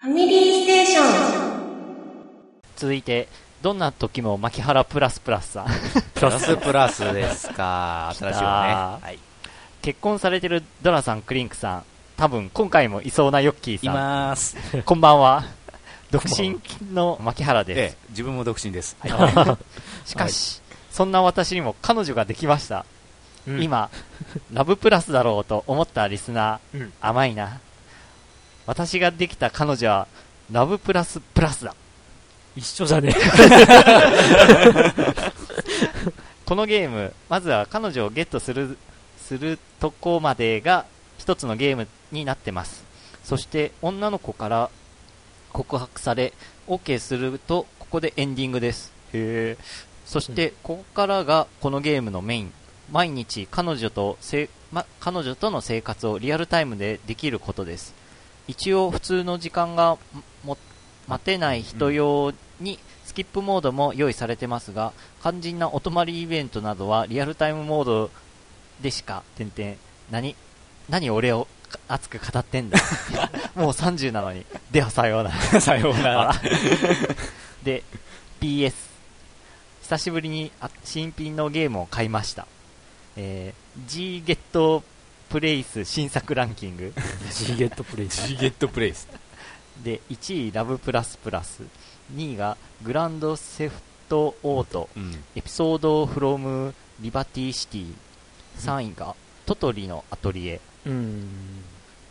ファミリーステーション。続いて、どんな時も牧原プラスプラスさん。プラスプラスですか。新しいわね。はい。結婚されてるドラさん、クリンクさん。多分、今回もいそうなヨッキーいさん。ます。こんばんは。独身の牧原でええ、自分も独身です。はい。す。しかし、そんな私にも彼女ができました。うん今、ラブプラスだろうと思ったリスナー、うん甘いな。私ができた彼女は、ラブプラスプラスだ。一緒じゃね このゲーム、まずは彼女をゲットする、するとこまでが一つのゲームになってます。そして女の子から告白され、OK すると、ここでエンディングです。へえ。そして、ここからがこのゲームのメイン。毎日彼女とせ、ま、彼女との生活をリアルタイムでできることです。一応普通の時間がも待てない人用にスキップモードも用意されてますが、肝心なお泊まりイベントなどはリアルタイムモードでしか、てんてん、何、何俺をか熱く語ってんだ？もう30なのに。ではさようなら。さようなら。で、PS。久しぶりにあ新品のゲームを買いました。えー、G ゲットプレイス新作ランキング。ジゲットプレイス。ジゲットプレイス。で、1位ラブプラスプラス。2位がグランドセフトオート。うん。エピソードフロムリバティシティ。3位がトトリのアトリエ。うん。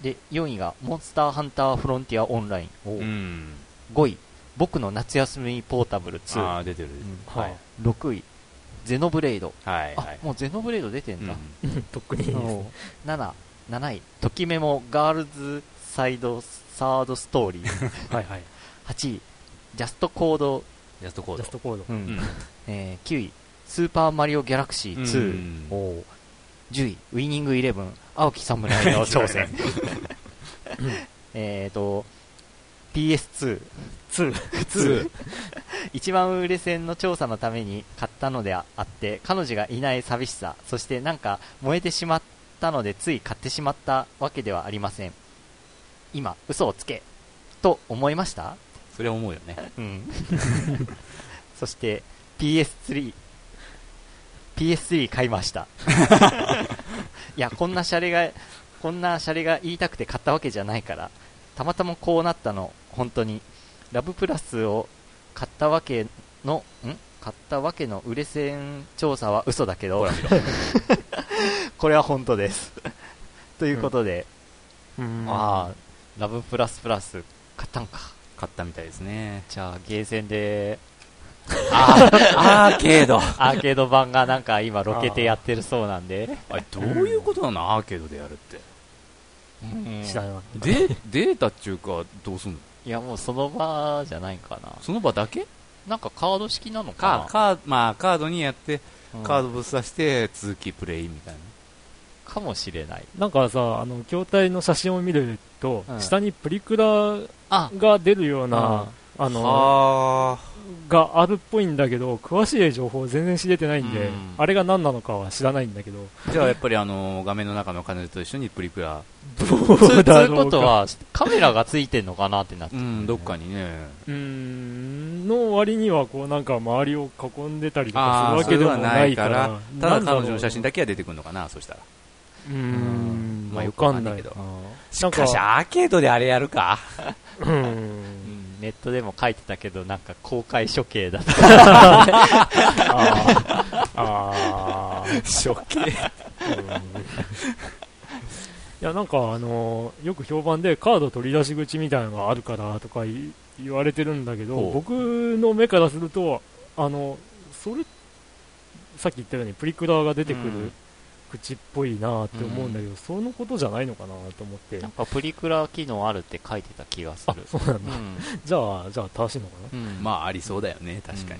で、4位がモンスターハンターフロンティアオンライン。うん。5位、僕の夏休みポータブル2。ああ、出てる。うんはい。6位、ゼノブレイド。はい。あ、はい。もうゼノブレイド出てんだ。うんとっくにいいですおうね。7、7位、ときメモガールズサイドサードストーリー。はいはい。8位、ジャストコード。ジャストコードジャス。トコードう。んうん。えー9位、スーパーマリオギャラクシー2。うんおう10位、ウィニングイレブン、青木侍の挑戦。えっと、PS2。2。2。一番売れ線の調査のために買ったのであって、彼女がいない寂しさ、そしてなんか燃えてしまったのでつい買ってしまったわけではありません。今、嘘をつけ、と思いました？それは思うよね。うん。そして、PS3。PS3 買いました。いや、こんなシャレが、こんなシャレが言いたくて買ったわけじゃないから、たまたまこうなったの、本当に。ラブプラスを買ったわけの、ん？買ったわけの売れ線調査は嘘だけど。これは本当です。ということで、うんああ、ラブプラスプラス買ったんか。買ったみたいですね。じゃあ、ゲーセンで、あ アーケード。アーケード版がなんか今ロケてやってるそうなんで、あれ、どういうことなの？アーケードでやるって。うんデータっていうか、どうすんの？いやもうその場じゃないかな。その場だけ？なんかカード式なのかなか、カーまあ、カードにやって、うんカードぶっ刺して、続きプレイみたいな。かもしれない。なんかさ、あの、筐体の写真を見るとう、ん下にプリクラあ、が出るような、ああの、あがあるっぽいんだけど、詳しい情報全然知れてないんでうん、あれが何なのかは知らないんだけど、ー。じゃあ、やっぱりあの、画面の中の彼女と一緒にプリクラ。どそうそういう。ことは、カメラがついてんのかなってなってるうん、どっかにね。うーん、の割には、こうなんか周りを囲んでたりとかするわけではなないいか、からら、ただ彼女の写真だけは出てくるのかな、そしたら。うーん、まあよわくわかんなけどかんないいな。しかかし、アーケードであれやるかうんうんネットでも書いてたけど、なんか公開処刑だった。あー。あー、処刑。うん。いや、なんかあのーよく評判でカード取り出し口みたいなのがあるからとかい言われてるんだけど、僕の目からすると、あの、それ、さっき言ったようにプリクラが出てくうん。る口っぽいなって思うんだけど、そのことじゃないのかなと思ってなん。かプリクラ機能あるって書いてた気がすある、。そうなんだ。うん。じゃあ、じゃあ正しいのかな？うんまあ、ありそうだよね、確かに。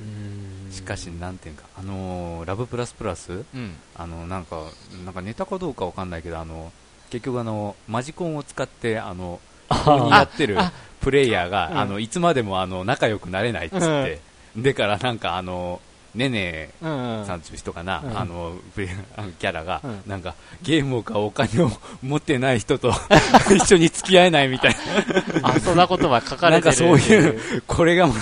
うーんしかし、なんていうか、あのーラブプラスプラス？うん。あの、なんか、なんかネタかどうかわかんないけど、あの、結局あの、マジコンを使って、あの、にやってるあプレイヤーが、うんあの、いつまでもあの、仲良くなれないっつって、だからなんかあの、ねねうんうん。さんという人かな、うん。あのプレあのキャラが、うん。なんかゲームを買うお金を持ってない人と 一緒に付き合えないみたいな、あ、そんなことは書かれてる。なんかそういう、これがま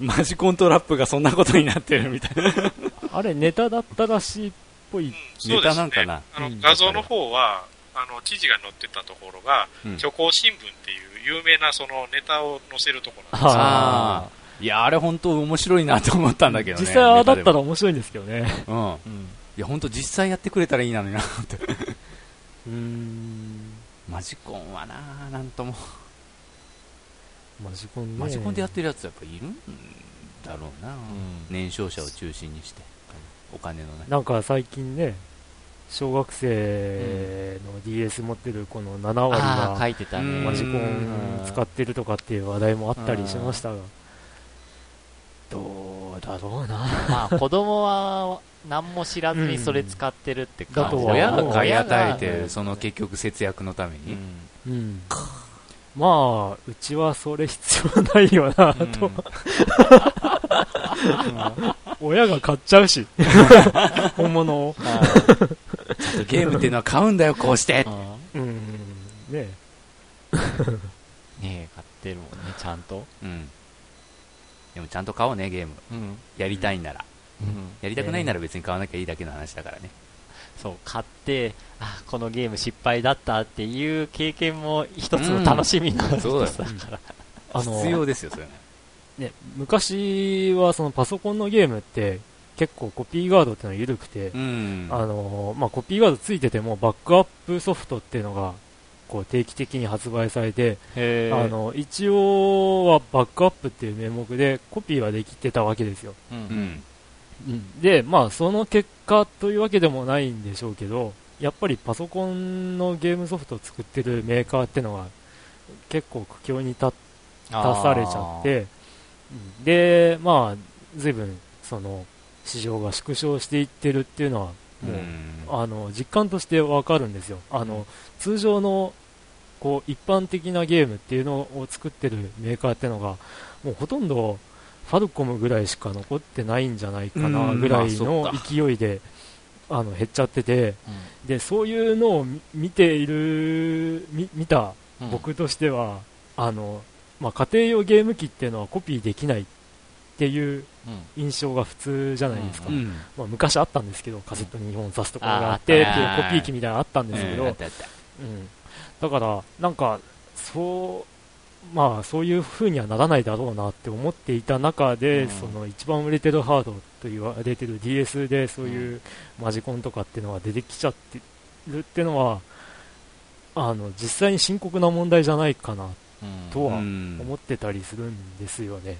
マジコントラップがそんなことになってるみたいな、あれ、ネタだったらしいっぽい。ネタなんかな？あのうん画像の方は、あの記事が載ってたところが、うん。虚構新聞っていう有名なそのネタを載せるところなんですよ。あいや、あれ本当面白いなと思ったんだけどね。実際ああだったら面白いんですけどね。も。うん。うん。いや、本当実際やってくれたらいいのになって。うーん。マジコンはな、なんとも。マジコンね。マジコンでやってるやつやっぱいるんだろうな。うん年少者を中心にして。お金のね。なんか最近ね、小学生の DS 持ってるこの7割が書いてたね。うんマジコン使ってるとかっていう話題もあったりしましたが、どうだろうな。まあ、子供は何も知らずにそれ使ってるって感じだとは親が買い与え親て、がその結局節約のために。うんうん。まあ、うちはそれ必要ないよな、うんと。親が買っちゃうし。本物を。あゲームっていうのは買うんだよ、こうして。あうん。ね ねえ、買ってるもんね、ちゃんと。うん。でもちゃんと買おうね、ゲーム。うん。やりたいんなら。うん。やりたくないなら別に買わなきゃいいだけの話だからね。そう、買って、あ、このゲーム失敗だったっていう経験も一つの楽しみの一つだから。あの必要ですよ、それね。ね、昔はそのパソコンのゲームって結構コピーガードっていうのは緩くて、うん。あのまあ、コピーガードついててもバックアップソフトっていうのがこう定期的に発売されて、へあの一応はバックアップっていう名目でコピーはできてたわけですよ。う。うんん。で、まあその結果というわけでもないんでしょうけど、やっぱりパソコンのゲームソフトを作ってるメーカーっていうのが結構苦境に立っ出されちゃって、うんで、まあ、随分、その、市場が縮小していってるっていうのは、もう、あの、実感としてわかるんですよ。あの、通常の、こう、一般的なゲームっていうのを作ってるメーカーっていうのが、もうほとんど、ファルコムぐらいしか残ってないんじゃないかな、うんぐらいの勢いで、あの、減っちゃってて、うん。で、そういうのを見見ている、み見たうん。僕としては、あの、まあ、家庭用ゲーム機っていうのはコピーできないっていううん。印象が普通じゃないですか。うん。まあ、昔あったんですけど、カセットに2本挿すところがあってっていうコピー機みたいなのあったんですけど、うん。だから、なんか、そう、まあ、そういう風にはならないだろうなって思っていた中で、うん。その一番売れてるハードと言われてる DS でそういうマジコンとかっていうのが出てきちゃってるっていうのは、あの、実際に深刻な問題じゃないかなうん。とはうん。思ってたりするんですよね。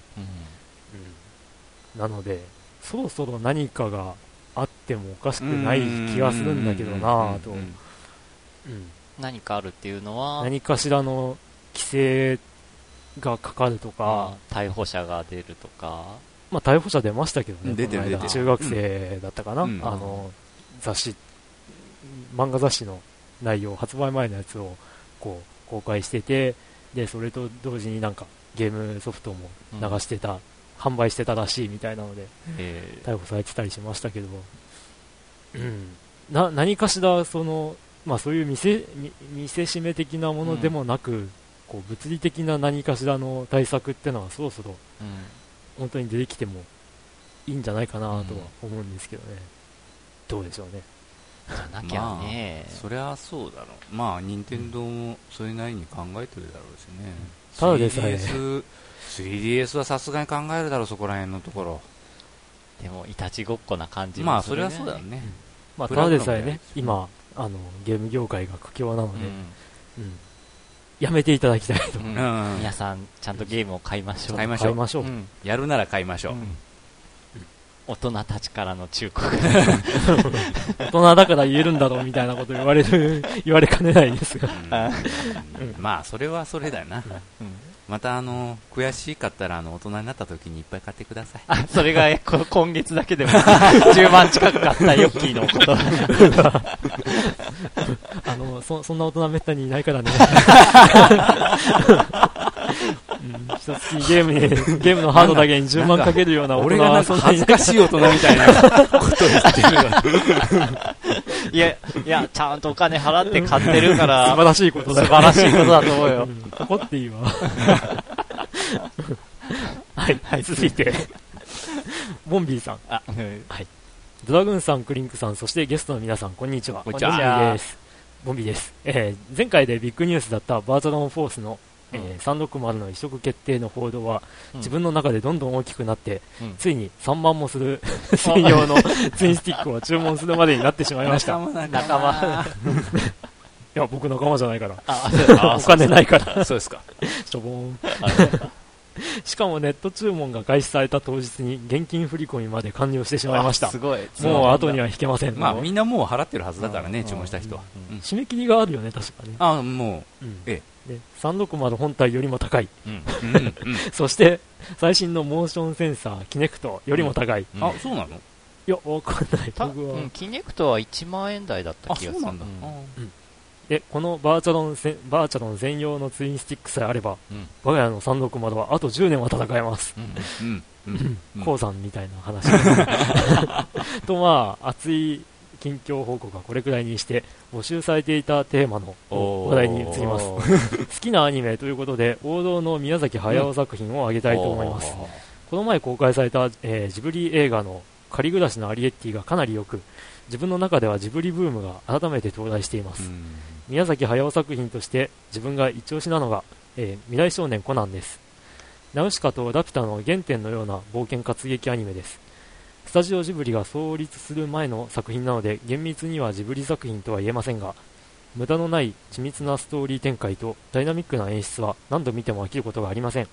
うん。なので、そろそろ何かがあってもおかしくない気がするんだけどなぁと。うん。うん何かあるっていうのは、何かしらの規制がかかるとか、まあ逮捕者が出るとか、まあ逮捕者出ましたけどね、出てる中学生だったかな、うん。あの、雑誌、漫画雑誌の内容、発売前のやつをこう公開してて、で、それと同時になんかゲームソフトも流してた、販売してたらしいみたいなので、え。ー逮捕されてたりしましたけど、うん、な何かしらその、まあ、そういう見せ見見せしめ的なものでもなく、こう物理的な何かしらの対策ってのはそろそろうん本当に出てきてもいいんじゃないかなとは思うんですけどね、どうでしょうね。じゃなきゃね、そりゃそうだろう。まあ、任天堂もそれなりに考えてるだろうしね。ただでさえ 3DS、3DS はさすがに考えるだろう、そこら辺のところ。でも、いたちごっこな感じもまあ、それはそうだね。まあ、プラグただでさえのね、今、あのゲーム業界が苦境なので、うんうんやめていただきたいと。皆さん、ちゃんとゲームを買いましょう。買いましょう。買いましょう。うんやるなら買いましょう。うん大人たちからの忠告。大人だから言えるんだろうみたいなこと言われる、言われかねないですが。うんまあ、それはそれだよな。うんまた、あの、悔しかったら、あの、大人になった時にいっぱい買ってください。あ、それがえ こ今月だけでも 10万近く買ったヨッキーのこと。あの、そ、そんな大人めったにいないからね。うん一月にゲームに、ゲームのハードだけに10万かけるような大人俺がなんかはそんなに恥ずかしい大人みたいなことを言ってるいや、いや、ちゃんとお金払って買ってるか素晴ら、らしいことだよ。素晴らしいことだと思うよう。ん怒っていいわ。はい、続いて、ボンビーさん。あ、うんドラグーンさん、クリンクさん、そしてゲストの皆さん、こんにちは。こんにちはボンビーです。ボンビーです。えー前回でビッグニュースだったバーチャロンフォースの、えー360の移植決定の報道は、うん自分の中でどんどん大きくなって、うんついに3万もする 専用のツインスティックを注文するまでになってしまいました。い仲間。や、僕仲間じゃないから。あ、あ お金ないから、そうですかしょぼーん。しかもネット注文が開始された当日に現金振り込みまで完了してしまいましたあす。ごい。もう後には引けません。まあみんなもう払ってるはずだからねうん注文した人はうんうん締め切りがあるよね、確かね。あもうんえで360本体よりも高い。うん。ううんうんそして、最新のモーションセンサー、キネクトよりも高い。いうんあそうなの？や、わかんない。た僕は。うん、キネクトは1万円台だったあ気がする。そうなんだうんで、このバーチャロンせバーチャロン専用のツインスティックさえあれば、うん我が家の360はあと10年は戦えます。うんうん 鉱山みたいな話。と、まあ、熱い近況報告はこれくらいにして、募集されていたテーマの話題に移ります。好きなアニメということで、王道の宮崎駿作品を挙げたいと思います。この前公開された、えージブリ映画の仮暮らしのアリエッティがかなり良く、自分の中ではジブリブームが改めて到来しています。宮崎駿作品として自分が一押しなのが、えー未来少年コナンです。ナウシカとラピュタの原点のような冒険活劇アニメです。スタジオジブリが創立する前の作品なので厳密にはジブリ作品とは言えませんが、無駄のない緻密なストーリー展開とダイナミックな演出は何度見ても飽きることがありません。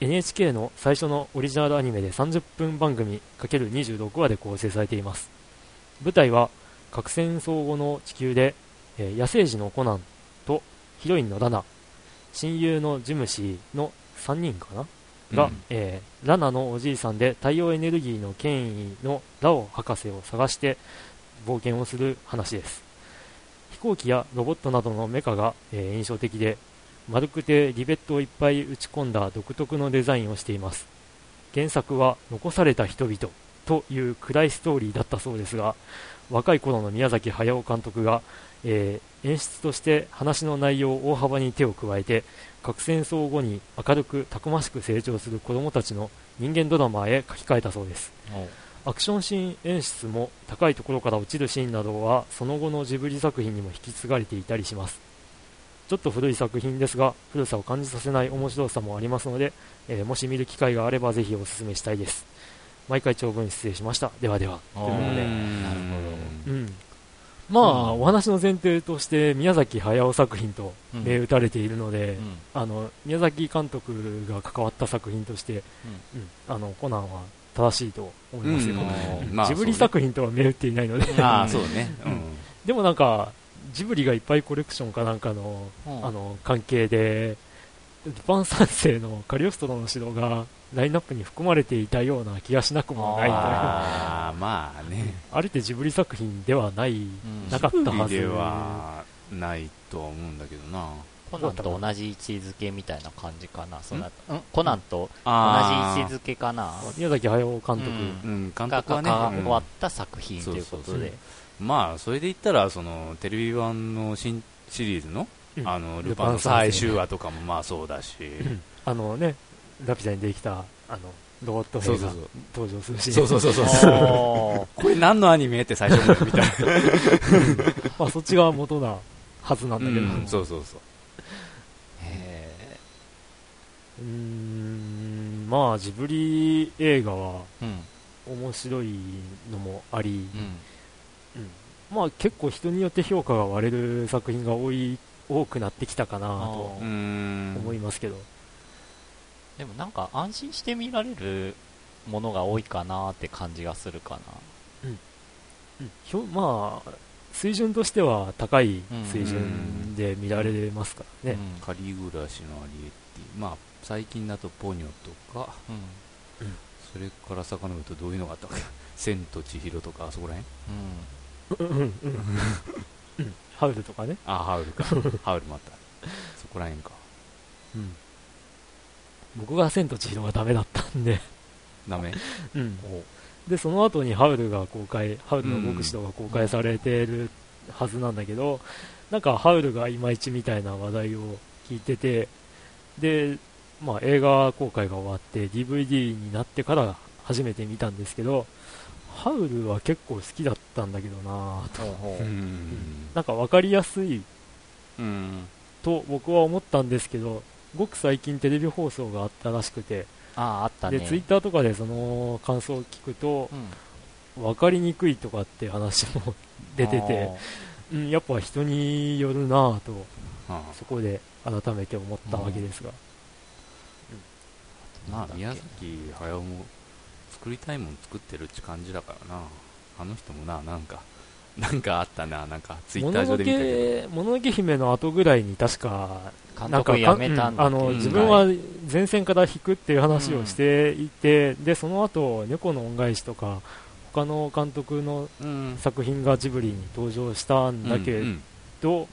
NHK の最初のオリジナルアニメで30分番組 ×26 話で構成されています。舞台は核戦争後の地球でえー野生児のコナンとヒロインのラナ、親友のジムシーの3人かな、が、うんえーラナのおじいさんで太陽エネルギーの権威のラオ博士を探して冒険をする話です。飛行機やロボットなどのメカが、えー印象的で、丸くてリベットをいっぱい打ち込んだ独特のデザインをしています。原作は残された人々という暗いストーリーだったそうですが、若い頃の宮崎駿監督が、えー演出として話の内容を大幅に手を加えて核戦争後に明るくたくましく成長する子供たちの人間ドラマへ書き換えたそうです。アクションシーン演出も高いところから落ちるシーンなどはその後のジブリ作品にも引き継がれていたりします。ちょっと古い作品ですが古さを感じさせない面白さもありますので、えーもし見る機会があればぜひお勧めしたいです。毎回長文失礼しました。ではでは。ということでなるほうん、まあ、お話の前提として宮崎駿作品とうん。銘打たれているので、うん。あの宮崎監督が関わった作品として、うん。あのコナンは正しいと思いますよ、うん。うん。まあジブリ作品とは銘打っていないので。ああそうね。うん。でもなんかジブリがいっぱいコレクションかなんかの,、うん。あの関係でルパン三世のカリオストロの城がラインナップに含まれていたような気がしなくもないというあああまあね。れってジブリ作品ではない、うんなかったはずではないとは思うんだけどな。コナンと同じ位置づけみたいな感じかな。そん？な、うんコナンと同じ位あ置づけかな。宮崎駿監督、監が督はね。関うんわった作品ということで。まあそれで言ったらそのテレビ版の新シリーズのうんあのルルパン最終話とかもまあそうだし。あのね、ラピュタにできた、あの、ロボット兵がそうそうそう。登場するし、そうそうそうそうこれ何のアニメって最初に見たら まあそっちが元なはずなんだけど、ううんそうそうそう。へー。ん、まあジブリ映画は。面白いのもあり、うん。うん。まあ結構人によって評価が割れる作品が多い、多くなってきたかなと思いますけど、でもなんか安心して見られるものが多いかなって感じがするかな。うん。ひょまあ、水準としては高い水準で見られますからね。うん。仮暮らしのアリエッティまあ最近だとポニョとか。うん。それから遡るとどういうのがあったか。千と千尋とかあそこらへんうん。うん。うん。うん。うんハウルとかね。あハウルか。ハウルもあった。そこらへんか。うん。僕が千と千尋がダメだったんで、ダメ？うん。で、その後にハウルが公開、ハウルの牧師とか公開されてるはずなんだけど、なんかハウルがいまいちみたいな話題を聞いてて、で、まあ映画公開が終わって DVD になってから初めて見たんですけど、ハウルは結構好きだったんだけどな。ぁと。ほう。ん。なんか分かりやすいうんと僕は思ったんですけど、ごく最近テレビ放送があったらしくて、ああ、あったね。で、ツイッターとかでその感想を聞くと、うん。分かりにくいとかって話も出てて、うん、やっぱ人によるなぁと、あそこで改めて思ったわけですが。宮崎駿も作りたいもん作ってるって感じだからな。あの人もななんか なんかあったな。なんかツイッター上で見たけけ、もののけ姫の後ぐらいに確か、監なんか督辞めたんだうんあの、うん。自分は前線から引くっていう話をしていて、で、その後、猫の恩返しとか、他の監督のどうん。作品がジブリに登場したんだけうんど、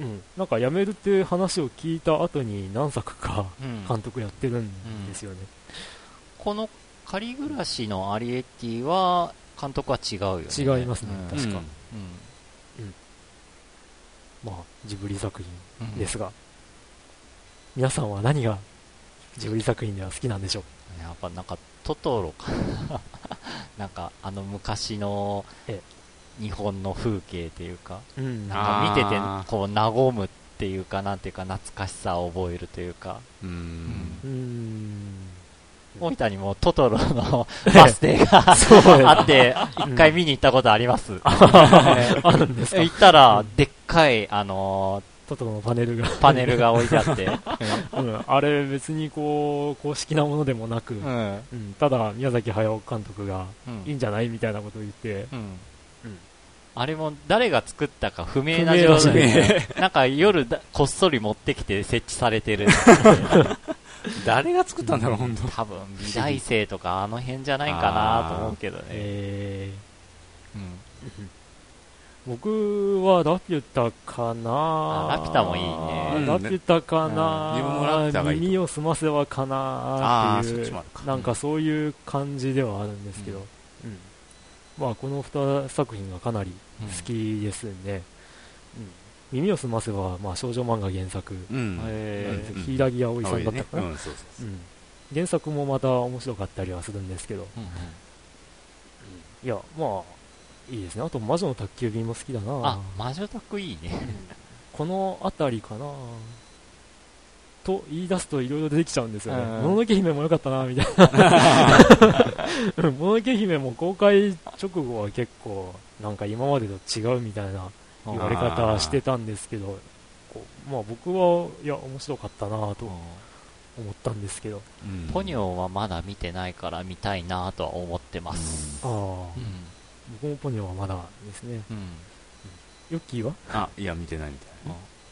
うん。うん。なんか辞めるっていう話を聞いた後に何作かうん。監督やってるんですよね。この仮暮らしのアリエッティは、監督は違うよね。違いますね。うん。確か。うん。まあ、ジブリ作うん品ですが、皆さんは何がジブリ作品では好きなんでしょう？やっぱなんか、トトロか。な。なんか、あの昔のえ日本の風景っていうか、うん。なんか見ててこう、和むっていうか、なんていうか、懐かしさを覚えるというか、うん。うーん。大分にもトトロの バス停があって、一回見に行ったことあります。あるんですか？行ったら、でっかい、あのトトロのパネルが。ーパネルが置いてあって、うん、あれ別にこう、公式なものでもなく、ううん。ん。ただ宮崎駿監督がうん。いいんじゃないみたいなことを言って、あれも誰が作ったか不明不な状態。で、なんか夜だこっそり持ってきて設置されてる。誰が作ったんだろう本当。多分美大生とかあの辺じゃないかなと思うけどね。えうん。ー、僕はラピュタかな。あラピュタもいいね。うん。ラピュタかな、耳を澄ませばかな。っていうなんかそういう感じではあるんですけど、うん。うん。まあこの2作品がかなり好きですね、うん耳を澄ませば、まあ、少女漫画原作、柊木葵さんだったかな、原作もまた面白かったりはするんですけど、うんうん。いや、まあ、いいですね。あと、魔女の宅急便も好きだな。あ、魔女宅いいね。この辺りかな。と言い出すといろいろ出てきちゃうんですよね。うん。もののけ姫も良かったなみたいな。うん。もののけ姫も公開直後は結構、なんか今までと違うみたいな言われ方してたんですけど、こうまあ僕は、いや、面白かったなと思ったんですけど。うんポニョはまだ見てないから見たいなとは思ってます。ああ、うん。僕もポニョはまだですね。うん。ヨッキーは？あいや見てないみたい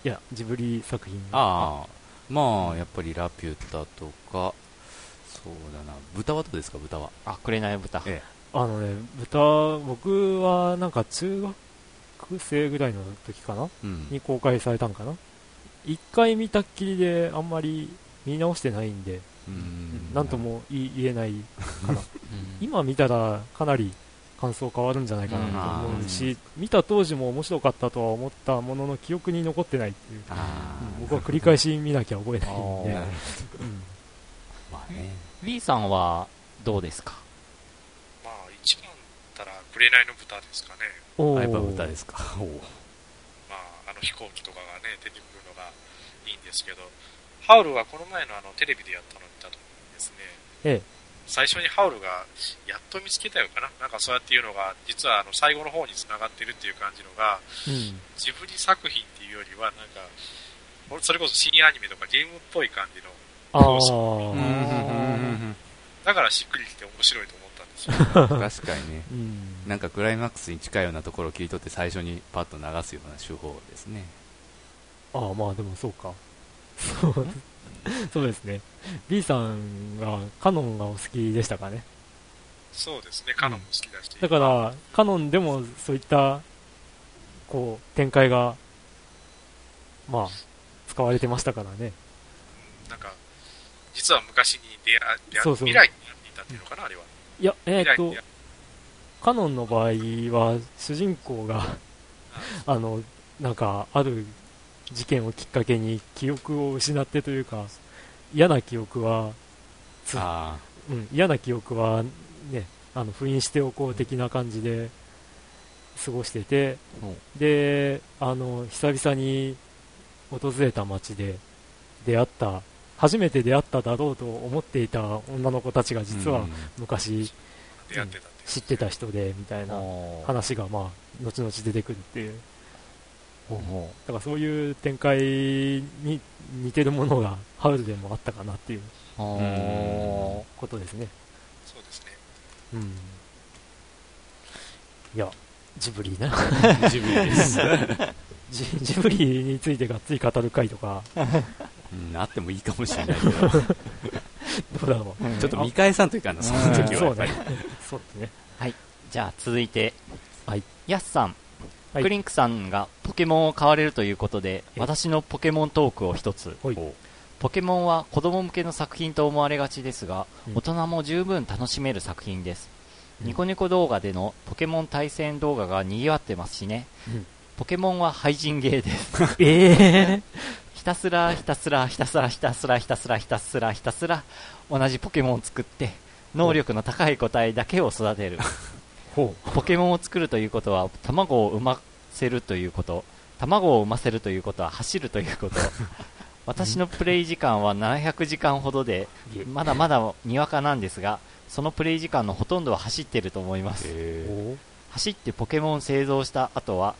いや、ジブリ作品。ああまあやっぱりラピュタとかそうだな豚はどうですか豚は？あ、くれない豚。えあのね、豚、僕はなんか中学生ぐらいの時かな？うん。に公開されたんかな？一回見たっきりであんまり見直してないんで、うん。なんとも言い言えないかな。うん。今見たらかなり感想変わるんじゃないかなと思うし、見た当時も面白かったとは思ったものの記憶に残ってないっていう。あうん僕は繰り返し見なきゃ覚えないんで。あ、うん。まあね。B さんはどうですか？まあ、一番だったら、紅の豚ですかね。あやっぱ豚ですか？まあ、あの飛行機とかがね、出てくるのがいいんですけど、ハウルはこの前のあのテレビでやったのを見たときにですね、ええ。最初にハウルがやっと見つけたよかな。なんかそうやっていうのが、実はあの最後の方に繋がってるっていう感じのが、うん。ジブリ作品っていうよりは、なんか、それこそシニアアニメとかゲームっぽい感じの、あそうあ、だからしっくりきて面白いと思ったんですよ。確かにね。うん。なんかクライマックスに近いようなところを切り取って最初にパッと流すような手法ですねああ、まあでもそうか。そう、そうですね。B さんがカノンがお好きでしたかね？そうですね、カノンも好きだし。だから、カノンでもそういった、こう、展開が、まあ、使われてましたからね。なんか、実は昔に出会出会そうそう未来になっていたっていうのかな、あれは。いや、えーっとカノンの場合は、主人公が、あの、なんか、ある事件をきっかけに記憶を失ってというか、嫌な記憶は、うん、嫌な記憶は、ね、あの、封印しておこう的な感じで過ごしてて、で、あの、久々に訪れた街で出会った、初めて出会っただろうと思っていた女の子たちがあ実はうん。昔出会ってた。知ってた人で、みたいな話が、まあ、後々出てくるっていう。ほうほだからそういう展開に似てるものがハウルでもあったかなっていうことですね。そうですね。うん。いや、ジブリな。ジブリです。ジジブリについてがっつり語る回とか、うんあってもいいかもしれないけど、どうだろう。ーちょっと見返さんといかんな、その時はそうやっぱりね。。そうですね。じゃあ続いて、はい。ヤスさん、はいクリンクさんがポケモンを買われるということで、え私のポケモントークを一つ。ポケモンは子供向けの作品と思われがちですが、うん大人も十分楽しめる作品です。うんニコニコ動画でのポケモン対戦動画が賑わってますしね。うんポケモンは廃人ゲーです。ええひ たすらひたすらひたすらひたすらひたすらひたすらひたすら同じポケモンを作って能力の高い個体だけを育てる。ほポケモンを作るということは卵を産ませるということ。卵を産ませるということは走るということ。私のプレイ時間は700時間ほどでう。まだまだにわかなんですがそのプレイ時間のほとんどは走ってると思います。え走ってポケモンを製造した後は、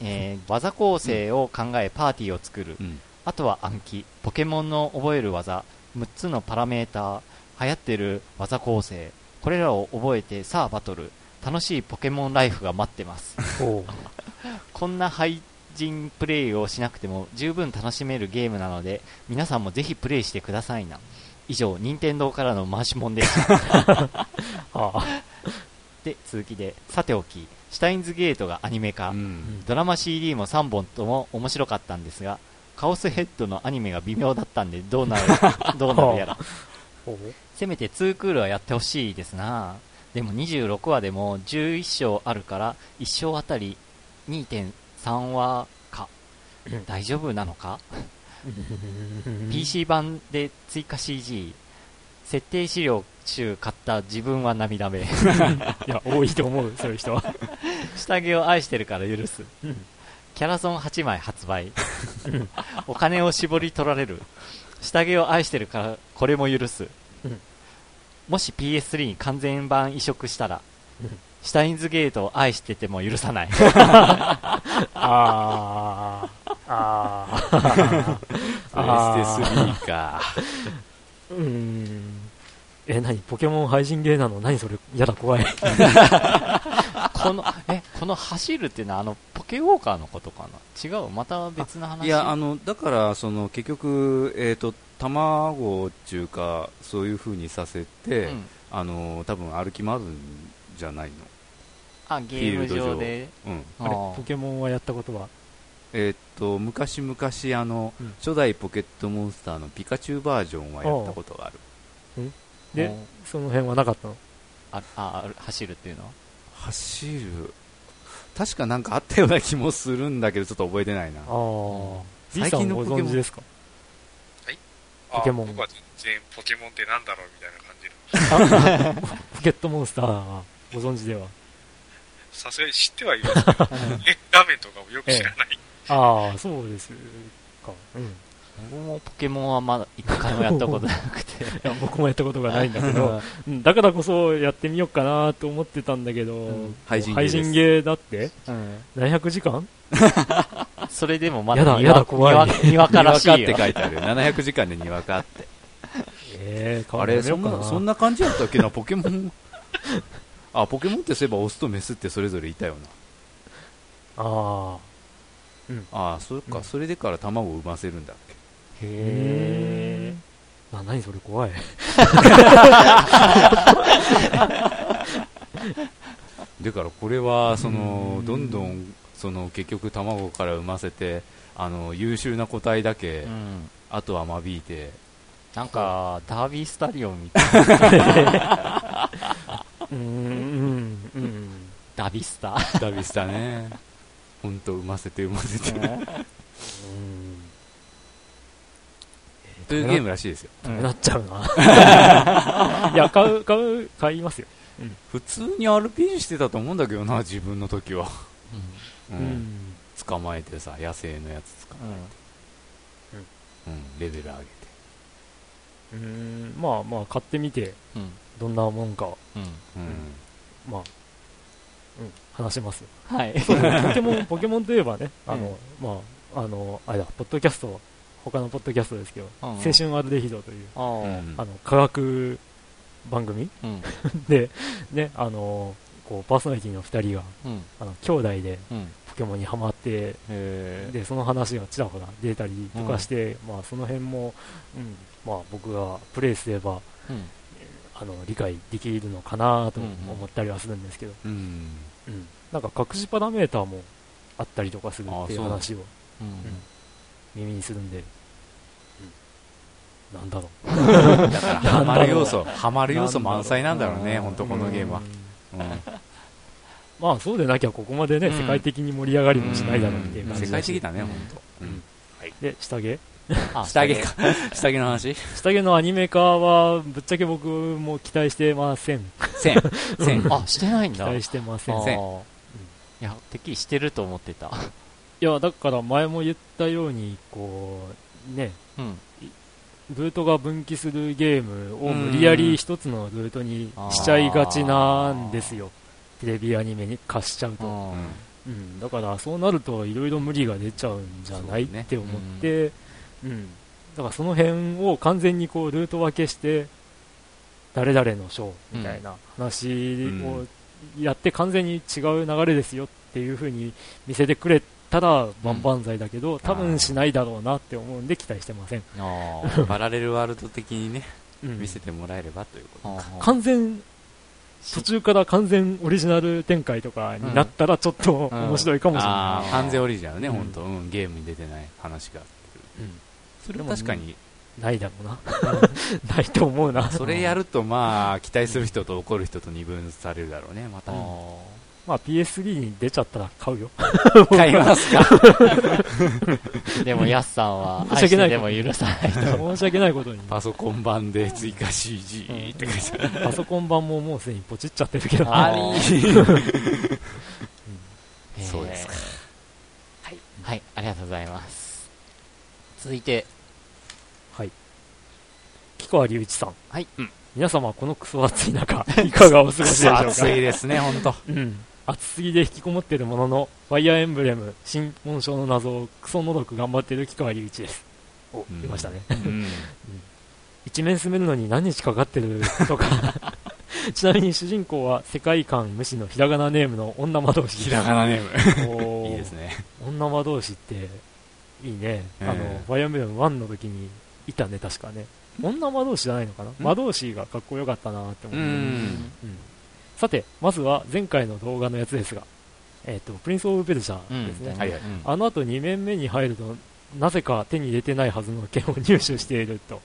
えー技構成を考えパーティーを作る。ーうんあとは暗記、ポケモンの覚える技、6つのパラメーター、流行ってる技構成、これらを覚えてさあバトル、楽しいポケモンライフが待ってます。ほ こんな廃人プレイをしなくても十分楽しめるゲームなので、皆さんもぜひプレイしてくださいな。以上、任天堂からの回しもんでした。で、続きで、さておき、シュタインズゲートがアニメ化、うん。ドラマ CD も3本とも面白かったんですが、カオスヘッドのアニメが微妙だったんで、どうなる、どうなるやら。ほせめて2クールはやってほしいですなでも26話でも11章あるから1章あたり2.3話かうん大丈夫なのか、う。PC 版で追加 CG 設定資料集買った自分は涙目 いや、多いと思う、そういう人は。下着を愛してるから許すうんキャラソン8枚発売お金を絞り取られる下着を愛してるからこれも許すうんもし PS3 に完全版移植したらうんシュタインズゲートを愛してても許さない ああ。ああ。プレステ3か。うーん。え、何？ポケモン配信ゲーなの？何それ？やだ、怖い。この えこの走るっていうのはあのポケウォーカーのことかな？違う？また別の話？いや、あの、だから、その、結局、えっ、と、卵っていうか、そういう風にさせて、うん。あの、多分歩き回るんじゃないあゲーム上で？のうん。あれあー。ポケモンはやったことは？えっ、と、昔々、あの、うん。初代ポケットモンスターのピカチュウバージョンはやったことがある。でもう。その辺はなかったの？ああある走るっていうのは？走る。確かなんかあったような気もするんだけど、ちょっと覚えてないな。ああ。最近のポケモン？存知ですかあポケモン僕は全然ポケモンってなんだろうみたいな感じの。ポケットモンスターはご存知では？さすがに知ってはいますけど、え、画面とかもよく知らない。ああ、そうですか。うん。い僕もポケモンはまだ一回もやったことなくて。や、僕もやったことがないんだけど、うん。だからこそやってみようかなと思ってたんだけど、ん。配信ゲーだって？うん。700時間？それでもまやだだにわやだ怖い。にわにわからしいにわかってよ書いてある。700時間でにわかって。ええあれ、そんな、そんな感じだったっけな、ポケモン。あ、ポケモンってそういえばオスとメスってそれぞれいたよああ。な。ああ、そっか、うん。それでから卵を産ませるんだっけ。へえあ、何それ怖い。だからこれは、そのう、んどんどん、その、結局卵から産ませて、あの、優秀な個体だけ、うんあとは間引いて、なんか、ダービースタリオンみたいな。うん、うん、うん。ダビスタ。ダビスタね。ほんと、産ませて産ませて。うん というゲームらしいですよ。なっちゃうな。いや、買う、買う、買いますよ。普通に RPG してたと思うんだけどな、自分の時は。う。うんん。捕まえてさ、野生のやつ捕まえて。うん。レベル上げて。うん、まあまあ、買ってみて、うん。どんなもんか、うん。うん。まあ、うん、話しますよ。はい。ポケモン、ポケモンといえばね、あの、まあ、あの、あれだ、ポッドキャスト、他のポッドキャストですけど、うんうん青春アルデヒドという、ああ。うんあの、科学番組うん。で、ね、あの、こう、パーソナリティの二人が、うん。あの、兄弟でうん。ポケモンにハマって、へで、その話がちらほら出たりとかして、まあ、その辺も、うん、まあ、僕がプレイすれば、うん。あの、理解できるのかなと思ったりはするんですけど、うん。うん。なんか、隠しパラメーターもあったりとかするっていう話をうん。耳にするんで、なんだろう。だから、ハマる要素、ハマる要素満載なんだろうね、うんほんとこのゲームは。うんうんまあ、そうでなきゃここまでね、うん世界的に盛り上がりもしないだろうっていう感じ世界的だね、ほんと。うんで、下着？あ下着か。下着の話？下着のアニメ化は、ぶっちゃけ僕も期待してません。千。千。あ、してないんだ。期待してません。いあーせんいや、てっきりしてると思ってた。や、だから前も言ったように、こう、ね、うん。ルートが分岐するゲームを無理やり一つのルートにしちゃいがちなんですよ。テレビアニメに貸しちゃうと。うん。うん、だからそうなるといろいろ無理が出ちゃうんじゃない、ねって思って、うん、だからその辺を完全にこうルート分けして、誰々のショーみたいな話をやって完全に違う流れですよっていう風に見せてくれたら万々歳だけど、多分しないだろうなって思うんで期待してません。パ ラレルワールド的にね、うん見せてもらえればということ。あー。完全、途中から完全オリジナル展開とかになったらちょっとうん面白いかもしれない。ああ、完全オリジナルね、うんほんと。うん、ゲームに出てない話が。うんそれは確かに、ないだろうな。ないと思うな。それやるとまあ、期待する人と怒る人と二分されるだろうね、またあ。まあ PS3 に出ちゃったら買うよ。買いますか？ー でも、ヤスさんは、申し訳ないでも許さないと。申し訳ないことに。パソコン版で追加 CG って書いてある。パソコン版ももうすでにポチっちゃってるけど。あーそうですか。はい。はい、ありがとうございます。続いて、はい。木川隆一さん。はいうん皆様、このクソ暑い中、いかがお過ごしでしょうか？暑いですね、ほんと。うん。暑すぎで引きこもってるものの、ファイアーエンブレム、新紋章の謎をクソのどく頑張ってる木川隆一です。お、うん出ましたね。うん。一面進めるのに何日かかってるとか。ちなみに主人公は世界観無視のひらがなネームの女魔導士ひらがなネーム。いいですね。女魔導士っていいね、ええあのファイアーエンブレム1の時にいたね確かね女魔導士じゃないのかな？魔導士がかっこよかったなって思うう、ん。うんさてまずは前回の動画のやつですがえっ、とプリンス・オブ・ペルシャですね、はいはい。うん。あの後2面目に入るとなぜか手に入れてないはずの剣を入手していると、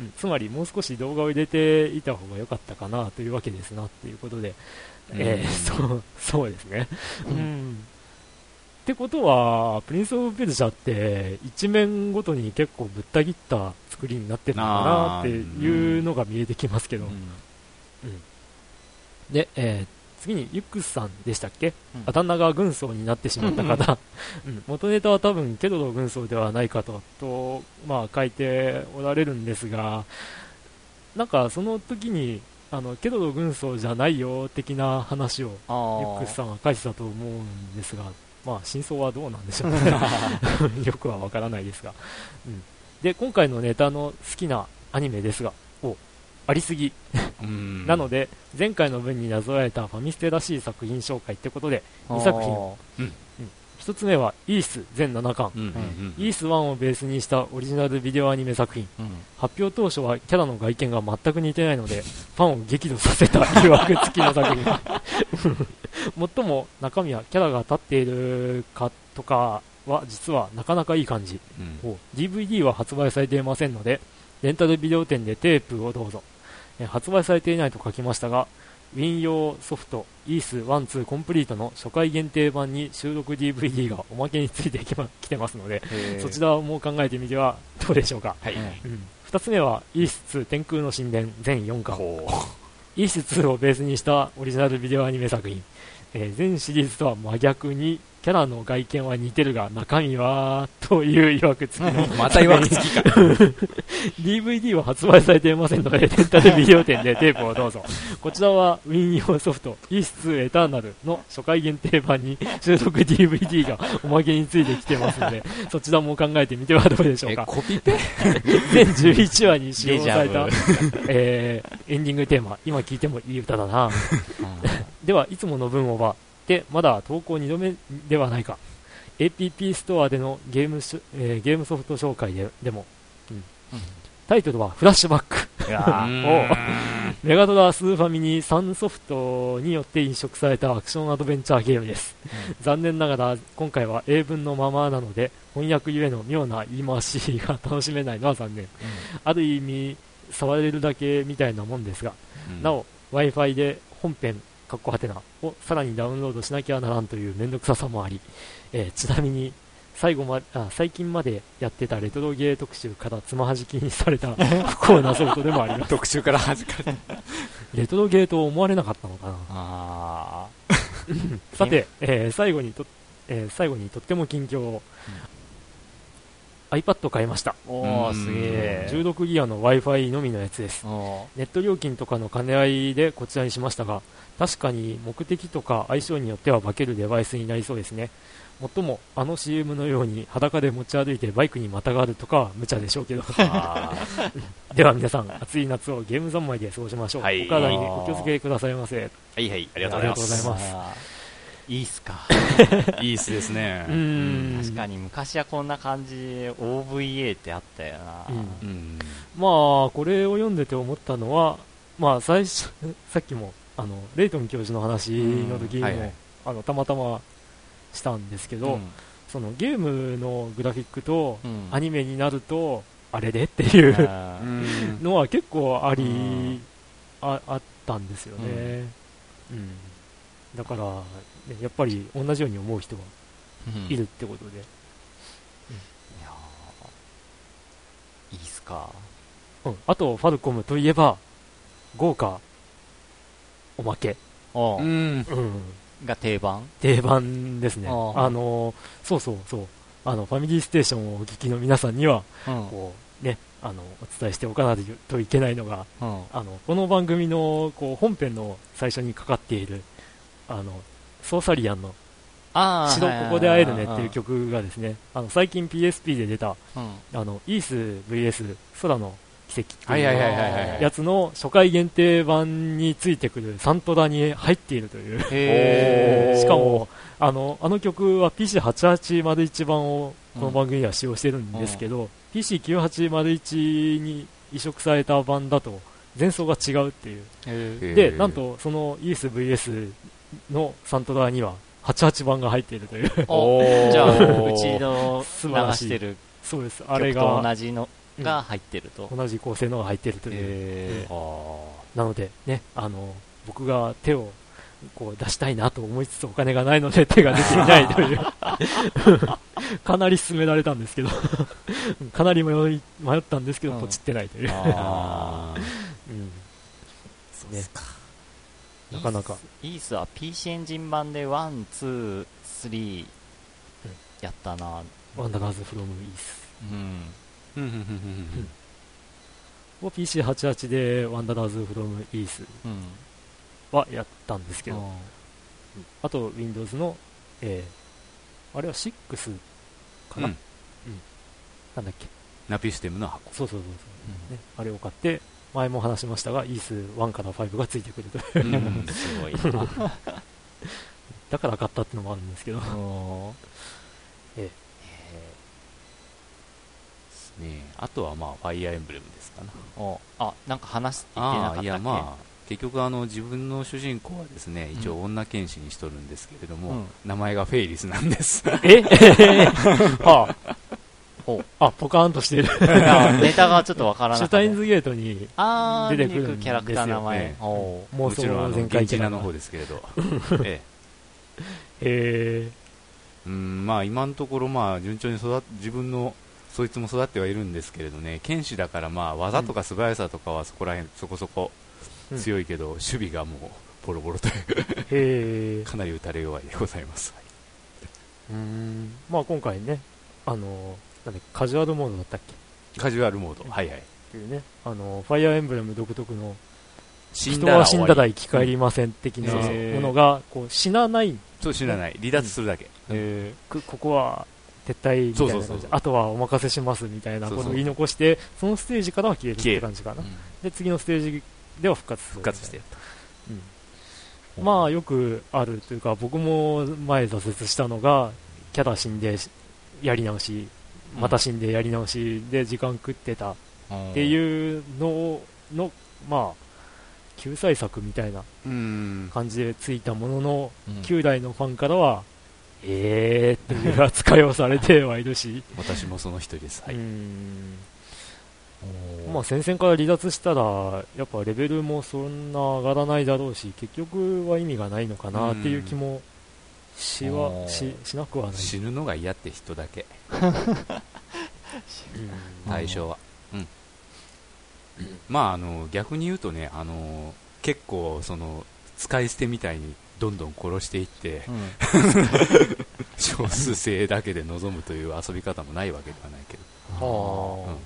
うん。つまりもう少し動画を入れていた方が良かったかなというわけですなっていうことで、えーうんそうそうですね、うん。うん。ってことは、プリンス・オブ・ペルシャって、一面ごとに結構ぶった切った作りになってるのかなっていうのが見えてきますけど、で、えー次にユックスさんでしたっけ、うん。あ旦那が軍曹になってしまった方、うん元ネタは多分ケドロ軍曹ではないかと。と、まあ、書いておられるんですが、なんかその時にあのケドロ軍曹じゃないよ的な話をユックスさんは書いてたと思うんですが、まあ、真相はどうなんでしょう？ね。よくはわからないですが、うん。で、今回のネタの好きなアニメですが、お、ありすぎ。うんなので、前回の分になぞらえたファミステらしい作品紹介ってことで、2作品を。1つ目は、イース全7巻。うんうんうんイース1をベースにしたオリジナルビデオアニメ作品。うん発表当初はキャラの外見が全く似てないので、ファンを激怒させた 疑惑付きの作品。最も中身はキャラが立っているかとかは実はなかなかいい感じ。うんお DVD は発売されていませんので、レンタルビデオ店でテープをどうぞ。えー発売されていないと書きましたが、Win 用ソフト、イース1、2コンプリートの初回限定版に収録 DVD がおまけについてき,、ま、来てますので、そちらも考えてみてはどうでしょうか。はい。うん、2つ目は、イース2天空の神殿全4巻。ほイース2をベースにしたオリジナルビデオアニメ作品、えー全シリーズとは真逆にキャラの外見は似てるが中身はという曰く付きの。う。また曰くつきか。DVD は発売されていませんのでレンタルビデオ店でテープをどうぞ。こちらは Win 用ソフトイース2エターナルの初回限定版に収録 DVD がおまけについてきてますので そちらも考えてみてはどうでしょうえ、かコピペ？全11話に使用されたデ、えーエンディングテーマ今聞いてもいい歌だな。ではいつもの分をばでまだ投稿2度目ではないか。APP ストアでのゲームし、えーゲームソフト紹介ででも、うん。タイトルはフラッシュバック。メガドラスーファミに3ソフトによって移植されたアクションアドベンチャーゲームです、残念ながら今回は英文のままなので翻訳ゆえの妙な言い回しが楽しめないのは残念、ある意味触れるだけみたいなもんですが。なお、Wi-Fi で本編、かっこはてなをさらにダウンロードしなきゃならんという面倒くささもあり、えーちなみに最後まあ最近までやってたレトロゲー特集からつまはじきにされた 不幸なソフトでもあります。特集から始かれ レトロゲーと思われなかったのかな。あ さて、えー最後にと、えー最後にとっても近況を、iPad 買いました。ーおすげえ。16ギガの Wi-Fi のみのやつです。おネット料金とかの兼ね合いでこちらにしましたが、確かに目的とか相性によっては化けるデバイスになりそうですね。もっとも、あの CM のように裸で持ち歩いてバイクにまたがるとかは無茶でしょうけど。あ では皆さん、暑い夏をゲーム三昧で過ごしましょう。はいお体にお気をつけくださいませ。ーはいはい、ありがとうございます。いいっすか。す。いいっすですね。うーん。確かに昔はこんな感じ、OVA ってあったよな。うんうん。まあ、これを読んでて思ったのは、まあ、最初、さっきも、あの、レイトン教授の話の時にも、うん。はいはい。あの、たまたましたんですけど、うん。そのゲームのグラフィックとうん。アニメになると、あれでっていうのは結構あり、うん。ああったんですよね。うん。だから、ねやっぱり同じように思う人がうん。いるってことで、いやー。いいっすか。うん。あと、ファルコムといえば、豪華、おまけ。おううん。うん。が定番定番ですね。あの、そうそうそう。あの、ファミリーステーションをお聞きの皆さんには、うん。こう、ね、あの、お伝えしておかないといけないのが、うん。あの、この番組の、こう、本編の最初にかかっている、あの、ソーサリアンの、あ城ここで会えるねっていう曲がですね、あの、最近 PSP で出た、うん。あの、イース VS 空の奇跡ってはいはいはいいうはいはい。やつの初回限定版についてくるサントラに入っているという。しかも、あの、あの曲は PC8801 版をこの番組では使用してるんですけど、PC9801 に移植された版だと前奏が違うっていう。で、なん、とその ESVS のサントラには88版が入っているという。お おーじゃあ、うちの流してるそうです。あれが同じのが入ってると。同じ構成のが入っているという。へーあなので、ね、あの、僕が手をこう出したいなと思いつつお金がないので手が出ていないという。かなり勧められたんですけど、かなり迷い迷ったんですけど、うんポチってないという。あ うんそうですか。ーなかなか。イースは PC エンジン版で1、2、3やったな。ワンダーガーズフロムイース。うん。を PC88 でワンダーガーズフロムイース。はやったん。ですけど、うん。あと Windows の、えー、あれは6かな、うん。なん。だっけナピシステムの箱。そうそうそうそう、ね、あれを買って、前も話しましたが、イース1から5がついてくるという。うん。すごい。だから買ったってのもあるん。ですけど。うん。えね。あとはまあ、ファイアーエンブレムですかな。おあ、なんか話すってなかああ、ったっけ？いやまあ、結局あの、自分の主人公はですね、一う応女剣士にしとるんですけれども、うん。名前がフェイリスなんです。え？はあ。ほあ、ポカーンとしてる。ネタがちょっとわからなかった。シュタインズゲートに出てくるキャラクター名前。え。おー妄もちろん全開現地の方ですけれど。ええ。えうんまあ今のところまあ順調に育っ自分のそいつも育ってはいるんですけれどね剣士だからまあ技とか素早さとかはそこら辺そこそこ強いけど、守備がもうボロボロという かなり打たれ弱いでございます、うーん。まあ今回ね、あの、なんでカジュアルモードだったっけ？カジュアルモード。はいはい。っていうね、あの、ファイアーエンブレム独特の人死んだらは死んだら生き返りません的なものが、こう、死なない、りそう死なない。離脱するだけ、えーくここは撤退みたいな感じ。そうあとはお任せしますみたいなことを言い残して、そのステージからは消える。って感じかな。うん。で、次のステージでは復活する。復活してるうん。まあよくあるというか、僕も前挫折したのが、キャラ死んでやり直し、また死んでやり直しで時間食ってた。ってういうのの、まあ、救済策みたいなうん。感じでついたものの、ん。旧来のファンからは、えーっていう扱いをされてはいるし、私もその一人です、はい。まあ戦線から離脱したら、やっぱレベルもそんな上がらないだろうし、結局は意味がないのかなっていう気もしはうんししなくはない。死ぬのが嫌って人だけ。うん。対象は、うん。まああの逆に言うとねあの結構その使い捨てみたいにどんどん殺していってうん。少数制だけで臨むという遊び方もないわけではないけど。は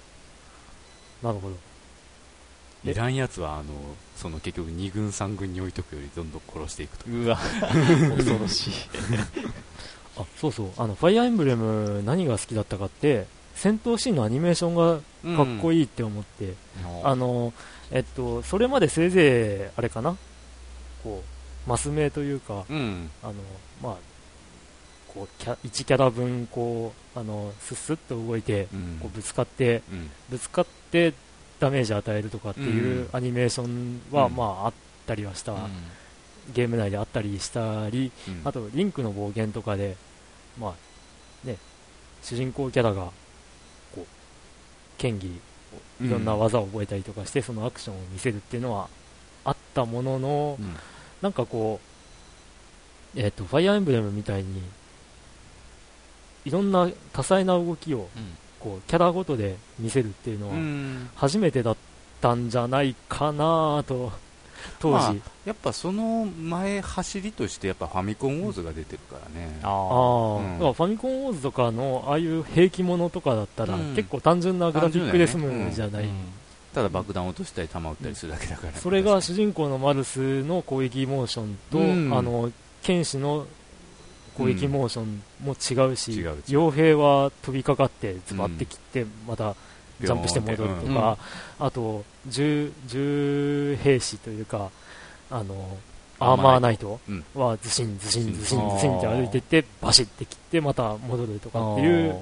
あ、なるほど。え。いらんやつはあのその結局2軍3軍に置いとくよりどんどん殺していくと。うわ、恐ろしい。あ、そうそう。あの、ファイアーエンブレム何が好きだったかって、戦闘シーンのアニメーションがかっこいい、って思って、あの、えっと、それまでせいぜい、あれかな。こう、マス目というか、うん。あの、まあ、こう、キャ1キャラ分、こう、あの、スッスッと動いて、うん。こうぶつかって、うん。ぶつかってダメージ与えるとかっていううん。アニメーションは、うん。まあ、あったりはした、うん。ゲーム内であったりしたり、うん。あと、リンクの暴言とかで、まあ、ね、主人公キャラが、こう、剣技、いろんな技を覚えたりとかして、そのアクションを見せるっていうのはあったものの、うんなんかこう、えっ、と、ファイアーエンブレムみたいに、いろんな多彩な動きを、うん。こう、キャラごとで見せるっていうのうは、ん。初めてだったんじゃないかなと、当時、まあやっぱその前走りとしてやっぱファミコンウォーズが出てるからね。ああ、あうん。だからファミコンウォーズとかのああいう兵器ものとかだったら、うん。結構単純なグラフィックで済むじゃない、ーうんただ爆弾落としたり弾撃ったりするだけだから、それが主人公のマルスの攻撃モーションと、うん。あの剣士の攻撃モーションも違うし、違う兵は飛びかかってズバって切って、またジャンプして戻るとうん。か、あと銃銃兵士というかあのアーマーナイトうんはズシンズシンズシうんンズシンって歩いてってバシッて切ってまた戻るとかっていう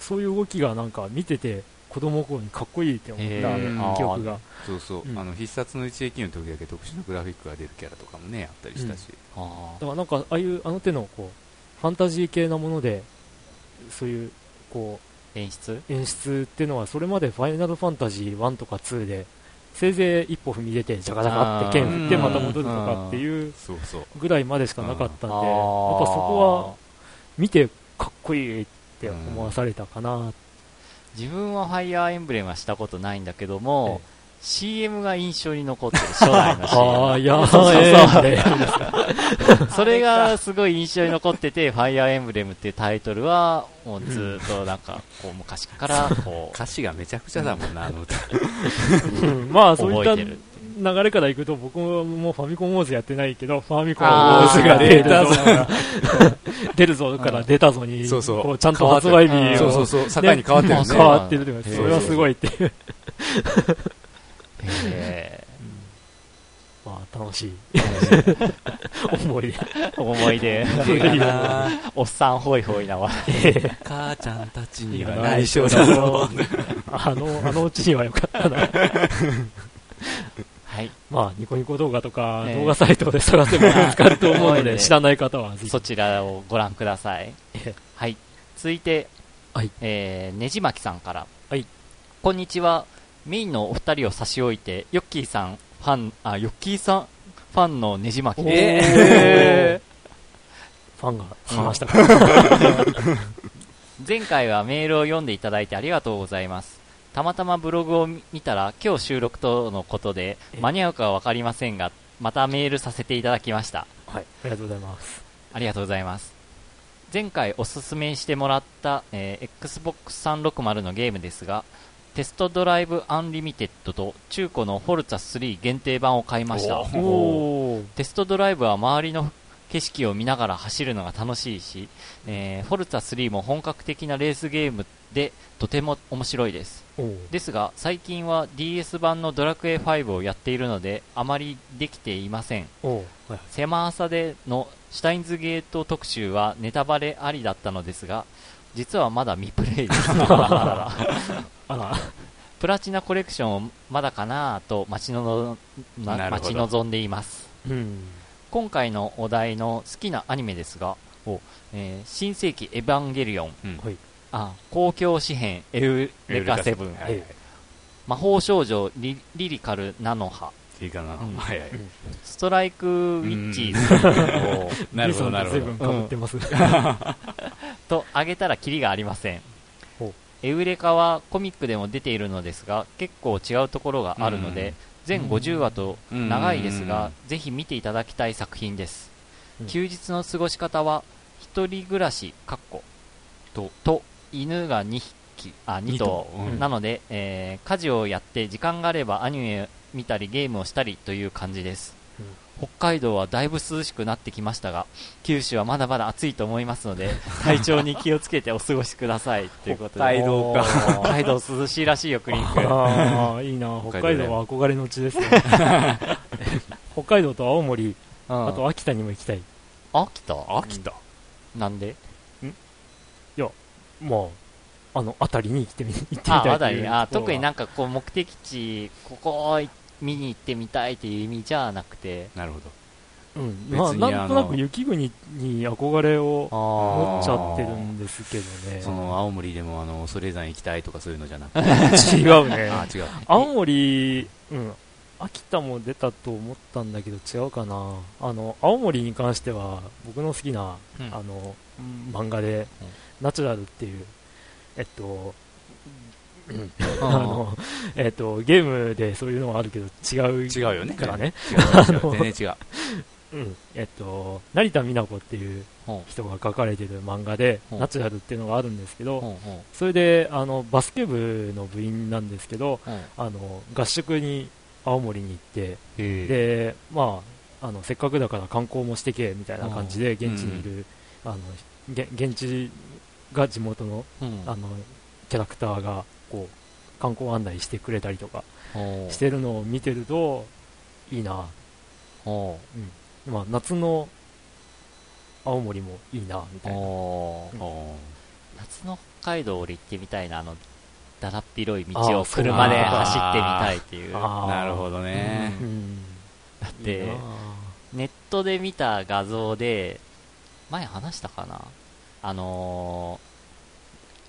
そういう動きがなんか見てて子供の頃にかっこいいって思っへたー。記憶が。そうそう、うん。あの必殺の一撃の時だけ特殊なグラフィックが出るキャラとかもねあったりしたし、あだからなんかああいうあの手のこうファンタジー系なものでそういうこー演出？う演出っていうのはそれまでファイナルファンタジー1とか2でせいぜい一歩踏み出てジャカジャカって剣振ってまた戻るとかっていうそうそう。ぐらいまでしかなかったんでやっぱそこは見てかっこいいって思わされたかな自分はファイアーエンブレムはしたことないんだけども、え CM が印象に残ってる、初代の。ああいやそうそうそう。えーそれがすごい印象に残ってて、ファイアーエンブレムっていうタイトルは、もうずーっとなんか、こう昔から、こう、歌詞がめちゃくちゃだもんな、あの歌。うんまあそういった流れからいくと僕もファミコンウォーズやってないけどファミコンウォーズが出るぞ。出るぞから出たぞにそうそう。こうちゃんと発売日をそうそうそう。境に変わってるね。変わってるそれはすごいっていう。えまあ楽しい。思い出。ー思い出、おっさんホイホイなわ。母ちゃんたちには内緒だぞ。あのあのうちにはよかったなはい。まあニコニコ動画とかええ動画サイトで探せば見つかると思うのはいで知らない方はぜひそちらをご覧くださいええ。はい。続いて、はいえー、ねじまきさんから。はいこんにちは。メインのお二人を差し置いて、ヨッキーさん、ファン、あ、ヨッキーさん、ファンのねじまきです。え ファンが話したから。前回はメールを読んでいただいてありがとうございます。たまたまブログを見たら、今日収録とのことで、え間に合うかはわかりませんが、またメールさせていただきました。はい。ありがとうございます。ありがとうございます。前回おすすめしてもらった、えー Xbox 360のゲームですが、テストドライブアンリミテッドと中古のフォルツァ3限定版を買いました。テストドライブは周りの景色を見ながら走るのが楽しいし、えーフォルツァ3も本格的なレースゲームでとても面白いです。ですが、最近は DS 版のドラクエ5をやっているので、あまりできていません。はい。狭さでのシュタインズゲート特集はネタバレありだったのですが、実はまだ未プレイです。プラチナコレクションまだかなぁと待ちの待ち望んでいます。うん。今回のお題の好きなアニメですが、おえー新世紀エヴァンゲリオン、うんはい。あ公共紙幣エウレカセブン、はいはい。魔法少女リリリカルナノハ、いいかな、うん。はいはい、ストライクウィッチーズ。をなるほどなるほど。随分被ってます。と挙げたらキリがありません。エウレカはコミックでも出ているのですが、結構違うところがあるので、全50話と長いですが、ぜひ見ていただきたい作品です。うん。休日の過ごし方は、一人暮らし、かっこ、と、と、犬が2匹、あ、2頭二頭うんなので、えー家事をやって時間があればアニメ見たりゲームをしたりという感じです。北海道はだいぶ涼しくなってきましたが、九州はまだまだ暑いと思いますので、体調に気をつけてお過ごごしください。ということで。北海道か北海道涼しいらしいよ、クリニック。ああ、いいな。北海道は憧れの地ですね。北海道と青森、うんあと秋田にも行きたい。秋田？秋田、なんで？まあ、あの、辺りに行ってみ、行ってみたいいう。ああ、特にななんかこう目的地、ここ見に行ってみたいっていう意味じゃなくて、なるほど。うん、まあ、なんとなく雪国に憧れをあ持っちゃってるんですけどね。その青森でもあの恐山行きたいとかそういうのじゃなくて。違うね。あ違う。青森、うん、秋田も出たと思ったんだけど違うかな。あの、青森に関しては、僕の好きな、うん。あの、うん漫画で、うんナチュラルっていう、えっと、うん。ああの、えっと、ゲームでそういうのはあるけど違う違うよね。からね。全然違う。うん。えっと、成田美奈子っていうほ人が書かれてる漫画で、う。んナチュラルっていうのがあるんですけど、それで、あの、バスケ部の部員なんですけど、あの、合宿に青森に行って、へで、まあ、あの、せっかくだから観光もしてけ、みたいな感じで、現地にいる、あの、げ現地が地元の、うん。あの、キャラクターが、こう、観光案内してくれたりとかしてるのを見てると、いいな、ほまあ、夏の青森もいいな、みうたいな。ほう。お夏の北海道俺行ってみたいな、あの、だらっ広い道を車で走ってみたいっていう。なるほどね。ううん。っていいなネットで見た画像で、前話したかな？あの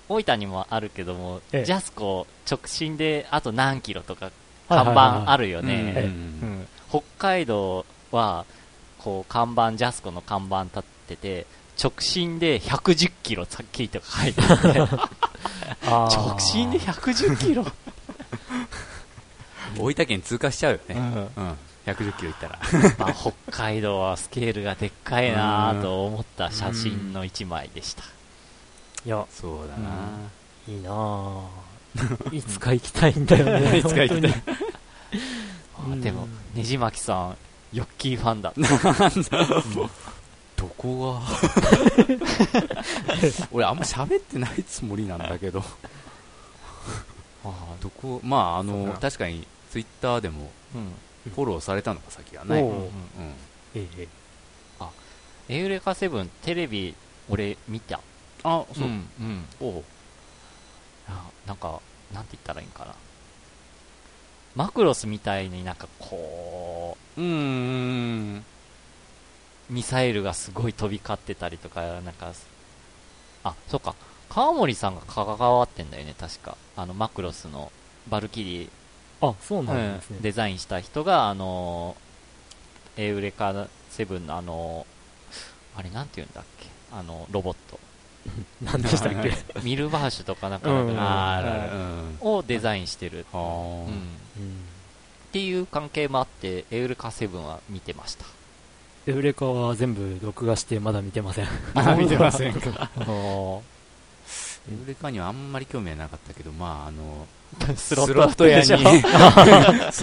ー、大分にもあるけども、ええ。ジャスコ直進であと何キロとか看板あるようん。ね。北海道は、こう、看板、ジャスコの看板立ってて、直進で110キロさっきりとか書いてあ 直進で110キロ、大分県通過しちゃうよね、うん。うん110キロ行ったら。まあ北海道はスケールがでっかいなぁと思った写真の一枚でした。いや、そうだな、いいなぁ。いつか行きたいんだよね。いつか行きたい。あでも、ねじまきさん、ヨッキーファンだ。どこが？俺あんま喋ってないつもりなんだけど。どこ？まああの確かにツイッターでもうん。フォローされたのが先がない、おううん当にええエウレカセブン、テレビ、俺見た。あそう、うん、うん。おうあなんか、なんて言ったらいいんかな。マクロスみたいになんかこうーんう、ミサイルがすごい飛び交ってたりとか、なんか、あ、そうか。川森さんが関わってんだよね、確か。あの、マクロスのバルキリー、あ、そうなんですね。デザインした人が、あのー、エウレカ7のあのー、あれなんて言うんだっけ？あの、ロボット。何でしたっけ？ミルバーシュとかなんかをデザインしてる。はうん。っていう関係もあって、エウレカ7は見てました。エウレカは全部録画してまだ見てません。あ見てませんか？おエウレカにはあんまり興味はなかったけどまああのース スロット屋に。ス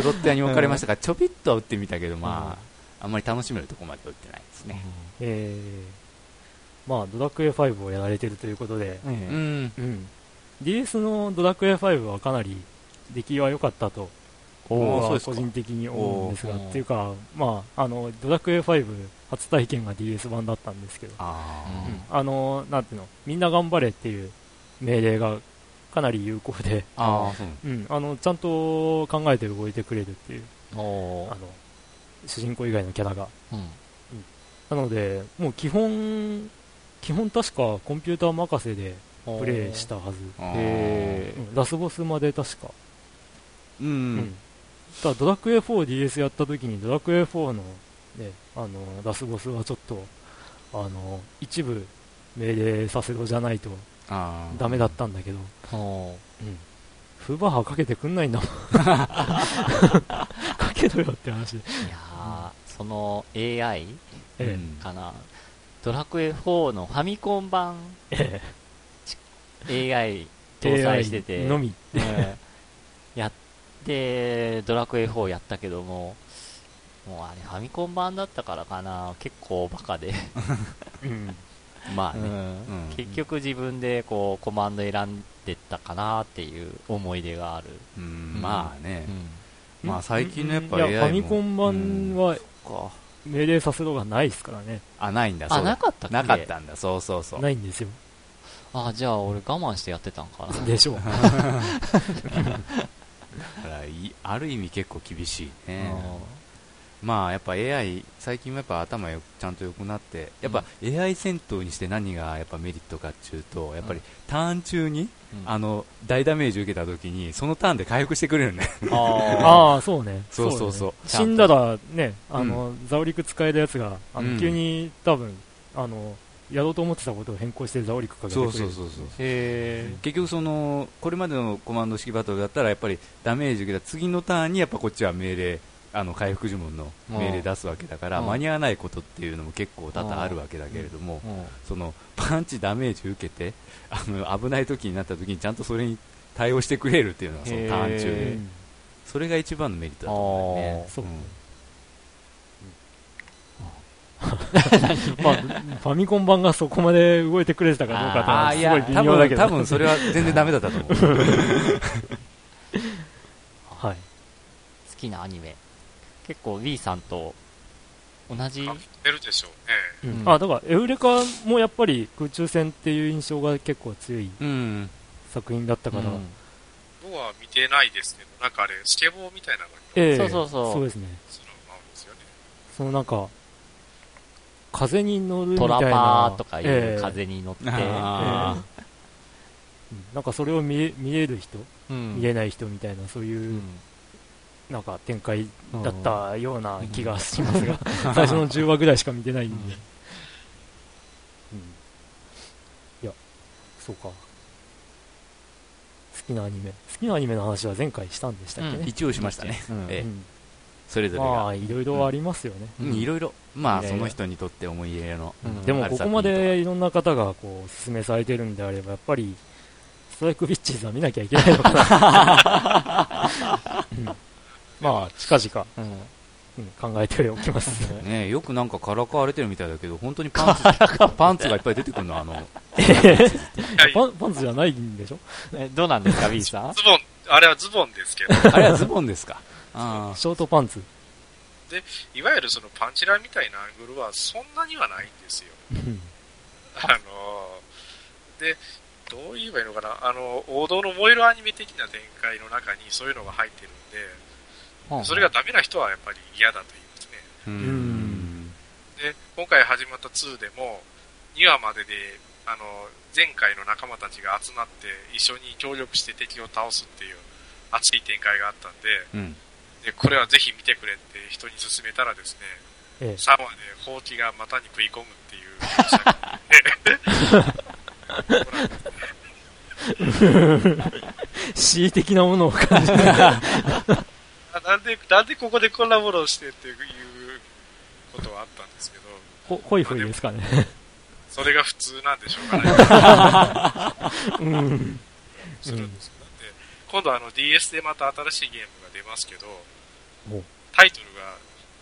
ロット屋に 置かれましたからちょびっとは打ってみたけどまああんまり楽しめるとこまでは打ってないですね。えー、まあ、ドラクエ5をやられてるということで、うん。うん。うん。DS のドラクエ5はかなり出来は良かったと、個人的に思うんですが、っていうか、まあ、あの、ドラクエ5初体験が DS 版だったんですけど、あうん。あの、なんていうの、みんな頑張れっていう命令がかなり有効で、ーあううん、あの、ちゃんと考えて動いてくれるっていう、あの、主人公以外のキャラが。うん。なので、もう基本、基本確かコンピューター任せでプレイしたはず。あー。ラスボスまで確か。ううん。ん。ただドラクエ 4DS やった時にドラクエ4のね、あの、ラスボスはちょっと、あの、一部命令させろじゃないとダメだったんだけど、うん。フーバーハーかけてくんないんだもん。かけろよって話で。いやー、その AI かな。ドラクエ4のファミコン版え。え AI え。搭載してて、のみ。えーやって、ドラクエ4やったけども、もうあれファミコン版だったからかな、結構バカで、うん。まあね。うん。うん。結局自分でこうコマンド選んでったかなっていう思い出がある。うん。まあね。うん。まあ最近のやっぱいや、AI も。ファミコン版はか命令させろがないですからね。あないんだ。あ、そう。だなかったなかったんだ。そうそうそう。ないんですよ。あ、じゃあ俺我慢してやってたんかな。でしょう。だからいある意味結構厳しいねまあやっぱ AI 最近もやっぱ頭よちゃんと良くなってやっぱ AI 戦闘にして何がやっぱメリットかっていうとやっぱりターン中にうん。あの大ダメージ受けた時にそのターンで回復してくれるね。あ ああ、そうね。そうそうそう。ね。死んだらね、あの、ザオリク使えるやつが、あうん。の、急に多分、あの、やろうと思ってたことを変更してザオリクかけてくれる。そうそうそうそうへ結局そのこれまでのコマンド式バトルだったらやっぱりダメージ受けた次のターンにやっぱこっちは命令あの回復呪文の命令出すわけだからうん間に合わないことっていうのも結構多々あるわけだけれどもえ。うんそのパンチダメージ受けてあの危ない時になった時にちゃんとそれに対応してくれるっていうのがそのターン中へでうんそれが一番のメリットだと思うよねあーそう。んまあ、ファミコン版がそこまで動いてくれてたかどうかってすごい微妙だけど。分多分それは全然ダメだったと思う はい。好きなアニメ。結構 B さんと同じ。あ出るでしょうね。うん。あ、だから、エウレカもやっぱり空中戦っていう印象が結構強いうん。作品だったから、うん。僕は見てないですけど、なんかあれ、スケボーみたいなのがええ。そうそうそう。そうですね。そのまあですよね。そのなんか、風に乗るみたトいな。ラパーとかいええ。う風に乗って、あうん。なんかそれを見え見える人、うん。見えない人みたいな、そういうう、んなんか展開だったような気がしますが、最初の10話ぐらいしか見てないんで。うん。いや、そうか。好きなアニメ。好きなアニメの話は前回したんでしたっけうん。ね。一応しましたね。うん。ええ。うん。それぞれが。まあ、いろいろありますよね。うん。いろいろ。まあその人にとって思い入れのうん。でも、ここまでいろんな方がこう、お勧めされてるんであれば、やっぱり、ストライクビッチーズは見なきゃいけないのかな。うんまあ、近々、うんうん考えておきます。ねよくなんかからかわれてるみたいだけど本当にパンツ パンツがいっぱい出てくるのあの パンパンツじゃないんでしょ？えどうなんですか B さん？ズボン、あれはズボンですけど、あれはズボンですか？あショートパンツ。いわゆるそのパンチラみたいなアングルはそんなにはないんですよ。うん。あので、どう言えばいいのかな、あの、王道の燃えるアニメ的な展開の中にそういうのが入ってるんで、それがダメな人はやっぱり嫌だと言いますね。で、今回始まった2でも、2話までで、ああの、前回の仲間たちが集まって一緒に協力して敵を倒すっていう熱い展開があったんで、うん。でこれはぜひ見てくれって人に勧めたらですね、ええ3話でほうきが股に食い込むっていう 恣意的なものを感じる。あなんで、なんでここでこんなものをしてっていうことはあったんですけど、ほ、ほいほいですかね。それが普通なんでしょうかね。うん。するんですよ。だって、今度あの DS でまた新しいゲームが出ますけどお、タイトルが、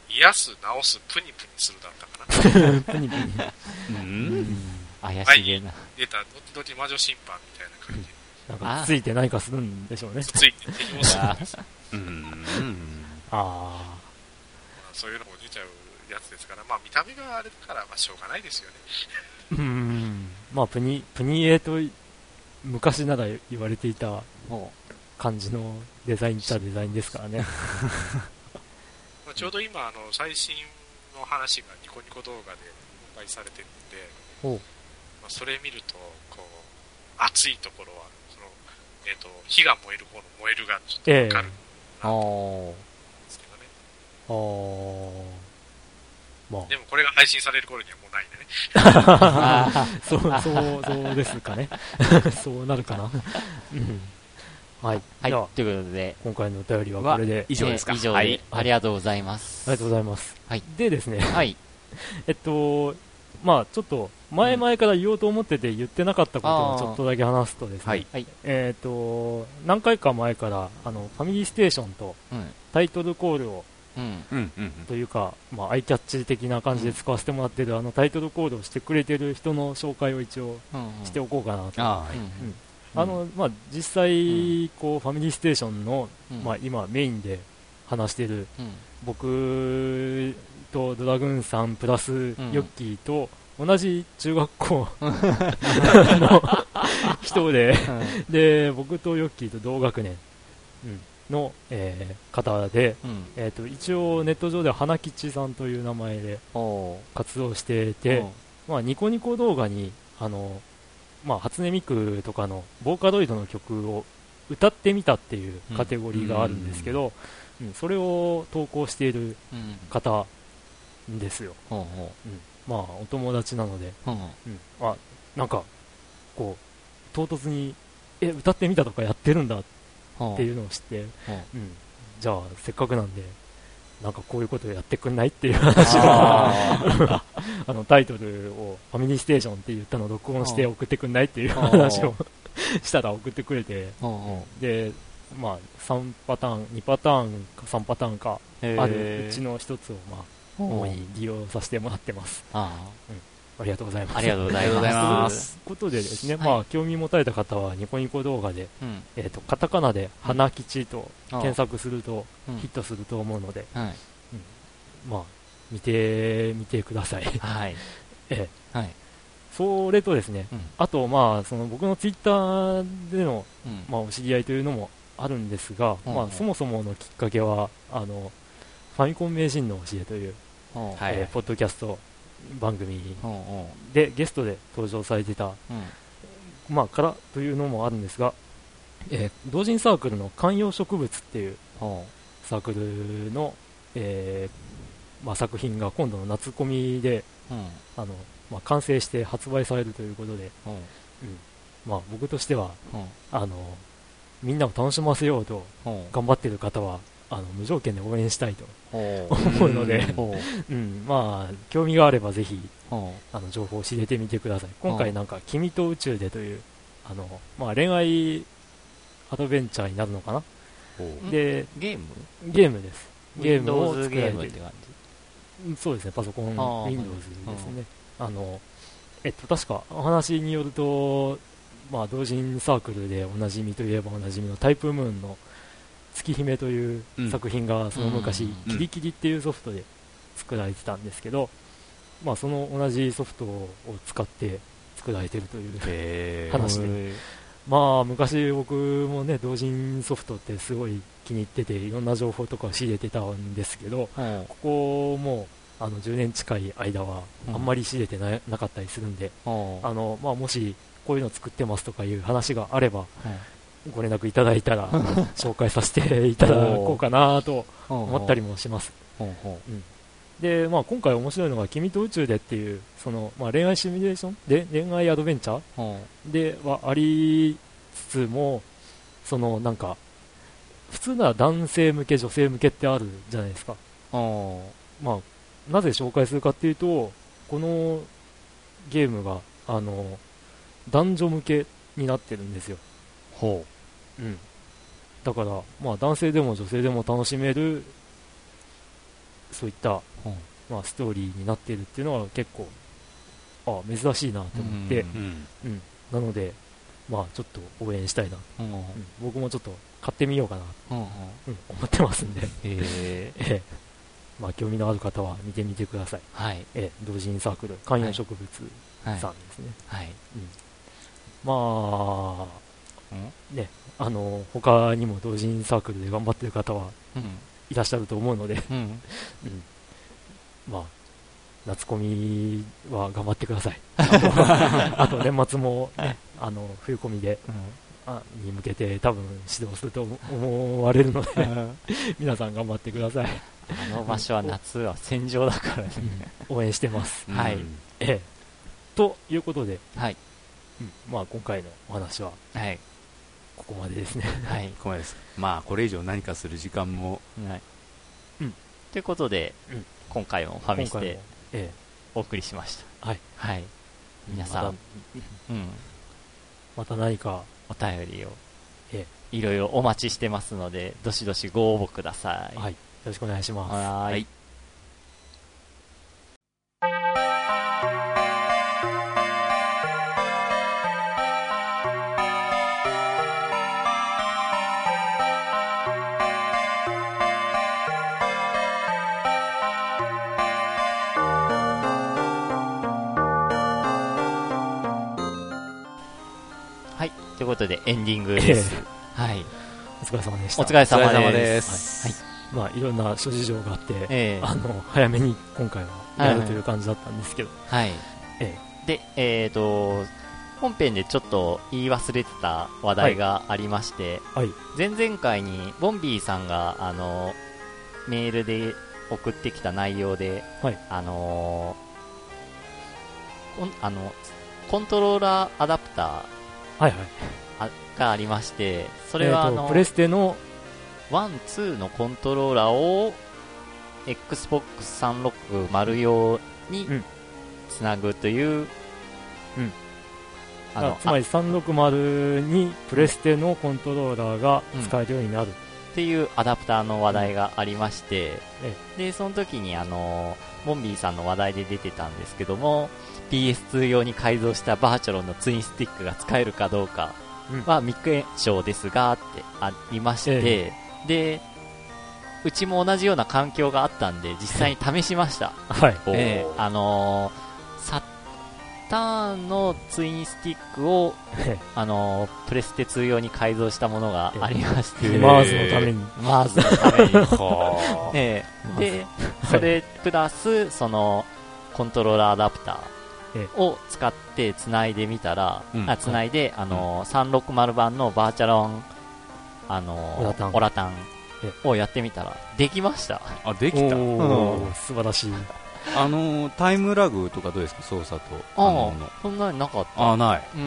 癒す、治す、プニプニするだったかな。プニプニ。うん。怪しげな。出た、ドキドキ魔女審判みたいな感じで、なんかついて何かするんでしょうね。ついて敵をするんですよ。うん。あまあそういうのも出ちゃうやつですから、まあ見た目があれだから、まあしょうがないですよね。あ。うん。まあ、プニ、プニエと昔なら言われていたも感じのデザインっちゃデザインですからね。まあ、ちょうど今、あの、最新の話がニコニコ動画で公開されてるんで、まあ、それ見ると、こう、熱いところは、その、えっ、と、火が燃える方の燃えるがちょっとわかるんう、おですけどね。あー。までもこれが配信される頃にはもうないんでね。ああ、そう、そう、そうですかね。そうなるかな。うん。はい。はいということで、今回のお便りはこれで、以上ですか？えー以上で、はいありがとうございます。ありがとうございます。はいでですね、はい。えっと、まあちょっと、前々から言おうと思ってて言ってなかったことをちょっとだけ話すとですね、はい。はい。えっと、何回か前から、あの、ファミリーステーションとうん。タイトルコールを、うん。うん。うん。というか、まあ、アイキャッチ的な感じで使わせてもらってる、あのタイトルコールをしてくれてる人の紹介を一応うん。しておこうかなと。ああ、うん。あの、まあ、実際、こう、ファミリーステーションの、うんまあ、今メインで話してる、うん。僕とドラグーンさんプラスん。ヨッキーと同じ中学校 の人で、で、僕とヨッキーと同学年うんの、えー方で、うん。えっ、と、一応ネット上では花吉さんという名前で活動してて、まあ、ニコニコ動画に、あの、まあ、初音ミクとかのボーカロイドの曲を歌ってみたっていうカテゴリーがあるんですけど、うん。それを投稿しているうん。方ですよ。ほうほまあ、お友達なので、う。うん。う。ん、あ、なんか、こう、唐突に、え、歌ってみたとかやってるんだっ。ていうのを知って、ほう。うん、じゃあ、せっかくなんで、なんかこういうことやってくんない？っていう話を、あ あの、タイトルをファミリーステーションって言ったのを録音して送ってくんない？っていう話をしたら送ってくれて、で、まあ、3パターン、2パターンか3パターンかある。うちの一つを、まあ、主に利用させてもらってます。あありがとうございます。あ。ありがとうございます。ありがとうございますということでですね、はいまあ、興味持たれた方はニコニコ動画で、うん。えっ、と、カタカナで、花吉とあ検索するとうんヒットすると思うので、はい。まあ、見て、見てください。はい。ええはい。それとですね、うん。あと、まあ、その僕のツイッターでの、うん。まあ、お知り合いというのもあるんですが、うんまあ、そもそものきっかけは、あの、ファミコン名人の教えという、えーポッドキャスト番組でゲストで登場されてた。まあ、からというのもあるんですが、えー同人サークルの観葉植物っていうほサークルの、えーまあ、作品が今度の夏コミで。あの、まあ、完成して発売されるということで、ほう。まあ、僕としては。あのみんなを楽しませようと。頑張ってる方はあの無条件で応援したいと。思うので、ほう。うん。まあ、興味があればぜひほあの情報を知れてみてください。今う。ん回なんか「君と宇宙で」というあの、まあ、恋愛アドベンチャーになるのかな。う。んでう。ゲーム？ゲームです。ゲームを作られてるそうですね。パソコン Windows ですね。あのえっと確かお話によるとまあ同人サークルでおなじみといえばおなじみのタイプムーンの月姫といううん作品がその昔、うん。キリキリっていうソフトで作られてたんですけど、まあその同じソフトを使って作られてるというへ 話で。まあ昔僕もね同人ソフトってすごい気に入ってていろんな情報とかを仕入れてたんですけど。ここもあの10年近い間はうん。あんまり知れてな,、なかったりするんで、あのまあ、もしこういうの作ってますとかいう話があればうんご連絡いただいたら 紹介させていただこうかなと思ったりもします。で、まあ、今回面白いのが「君と宇宙で」っていうその、まあ、恋愛シミュレーション？で恋愛アドベンチャー？ではありつつもそのなんか普通なら男性向け女性向けってあるじゃないですか、まあ、なぜ紹介するかっていうとこのゲームがあの男女向けになってるんですよ、ほうん、だから、まあ、男性でも女性でも楽しめるそういった、うん。まあ、ストーリーになっているっていうのは結構あ珍しいなと思って、うん。うん。なので、まあ、ちょっと応援したいな、ううん。うん。僕もちょっと買ってみようかな、うん。うん。うん。思ってますんで、へえ ええ。まあ、興味のある方は見てみてください、はい。ええ。同人サークル観葉植物はい。さんですね、はい。まあうんねあの他にも同人サークルで頑張ってる方はうん。いらっしゃると思うので、うん。うん。まあ夏コミは頑張ってください。あと年末も、ね、あの冬コミであに向けて多分指導すると思思われるので皆さん頑張ってください、あの場所は夏は戦場だからね。応援してます、うん。はい。ええ。ということで、はい。うん。まあ、今回のお話ははいここまでですね。はいここまでです。まあこれ以上何かする時間も。はい。うん。ということでうん。今回もファミスでえお送りしました。はい。はい。え皆さん。またうん。また何か。お便りをえいろいろお待ちしてますのでどしどしご応募ください。はい、よろしくお願いします。はーいことでエンディングです。はい。お疲れ様でした。お疲れ様でです。すはい。まあ、いろんな諸事情があって、ええ。あの、早めに今回はやるという感じだったんですけど、はい。えで、えっ、と、本編でちょっと言い忘れてた話題がありまして、はい、前々回にボンビーさんが、あの、メールで送ってきた内容で、はい。あのあの、コントローラーアダプターはいはい。あがありまして、それは、あの、プレステの、1、2のコントローラーを Xbox 360用にうん。つなぐという、うん。あのあつまり360にプレステのコントローラーが使えるようになる。っていうアダプターの話題がありまして、え。で、その時にあの、モンビーさんの話題で出てたんですけども、PS2 用に改造したバーチャロンのツインスティックが使えるかどうかは未検証ですが、ってありまして、えで、うちも同じような環境があったんで、実際に試しました。はい。ええあのーターンのツインスティックを、あのープレステ2用に改造したものがありまして、ええ。マーズのために。マーズのために。で、はいそれプラス、その、コントローラーアダプタえーを使って繋いでみたら、うん。あ繋いで、あのー360版のバーチャロン、あのーオラタン。オラタンをやってみたら、できました。あできた。おー。素晴らしい。あのタイムラグとかどうですか？操作とああそんなになかった。あないう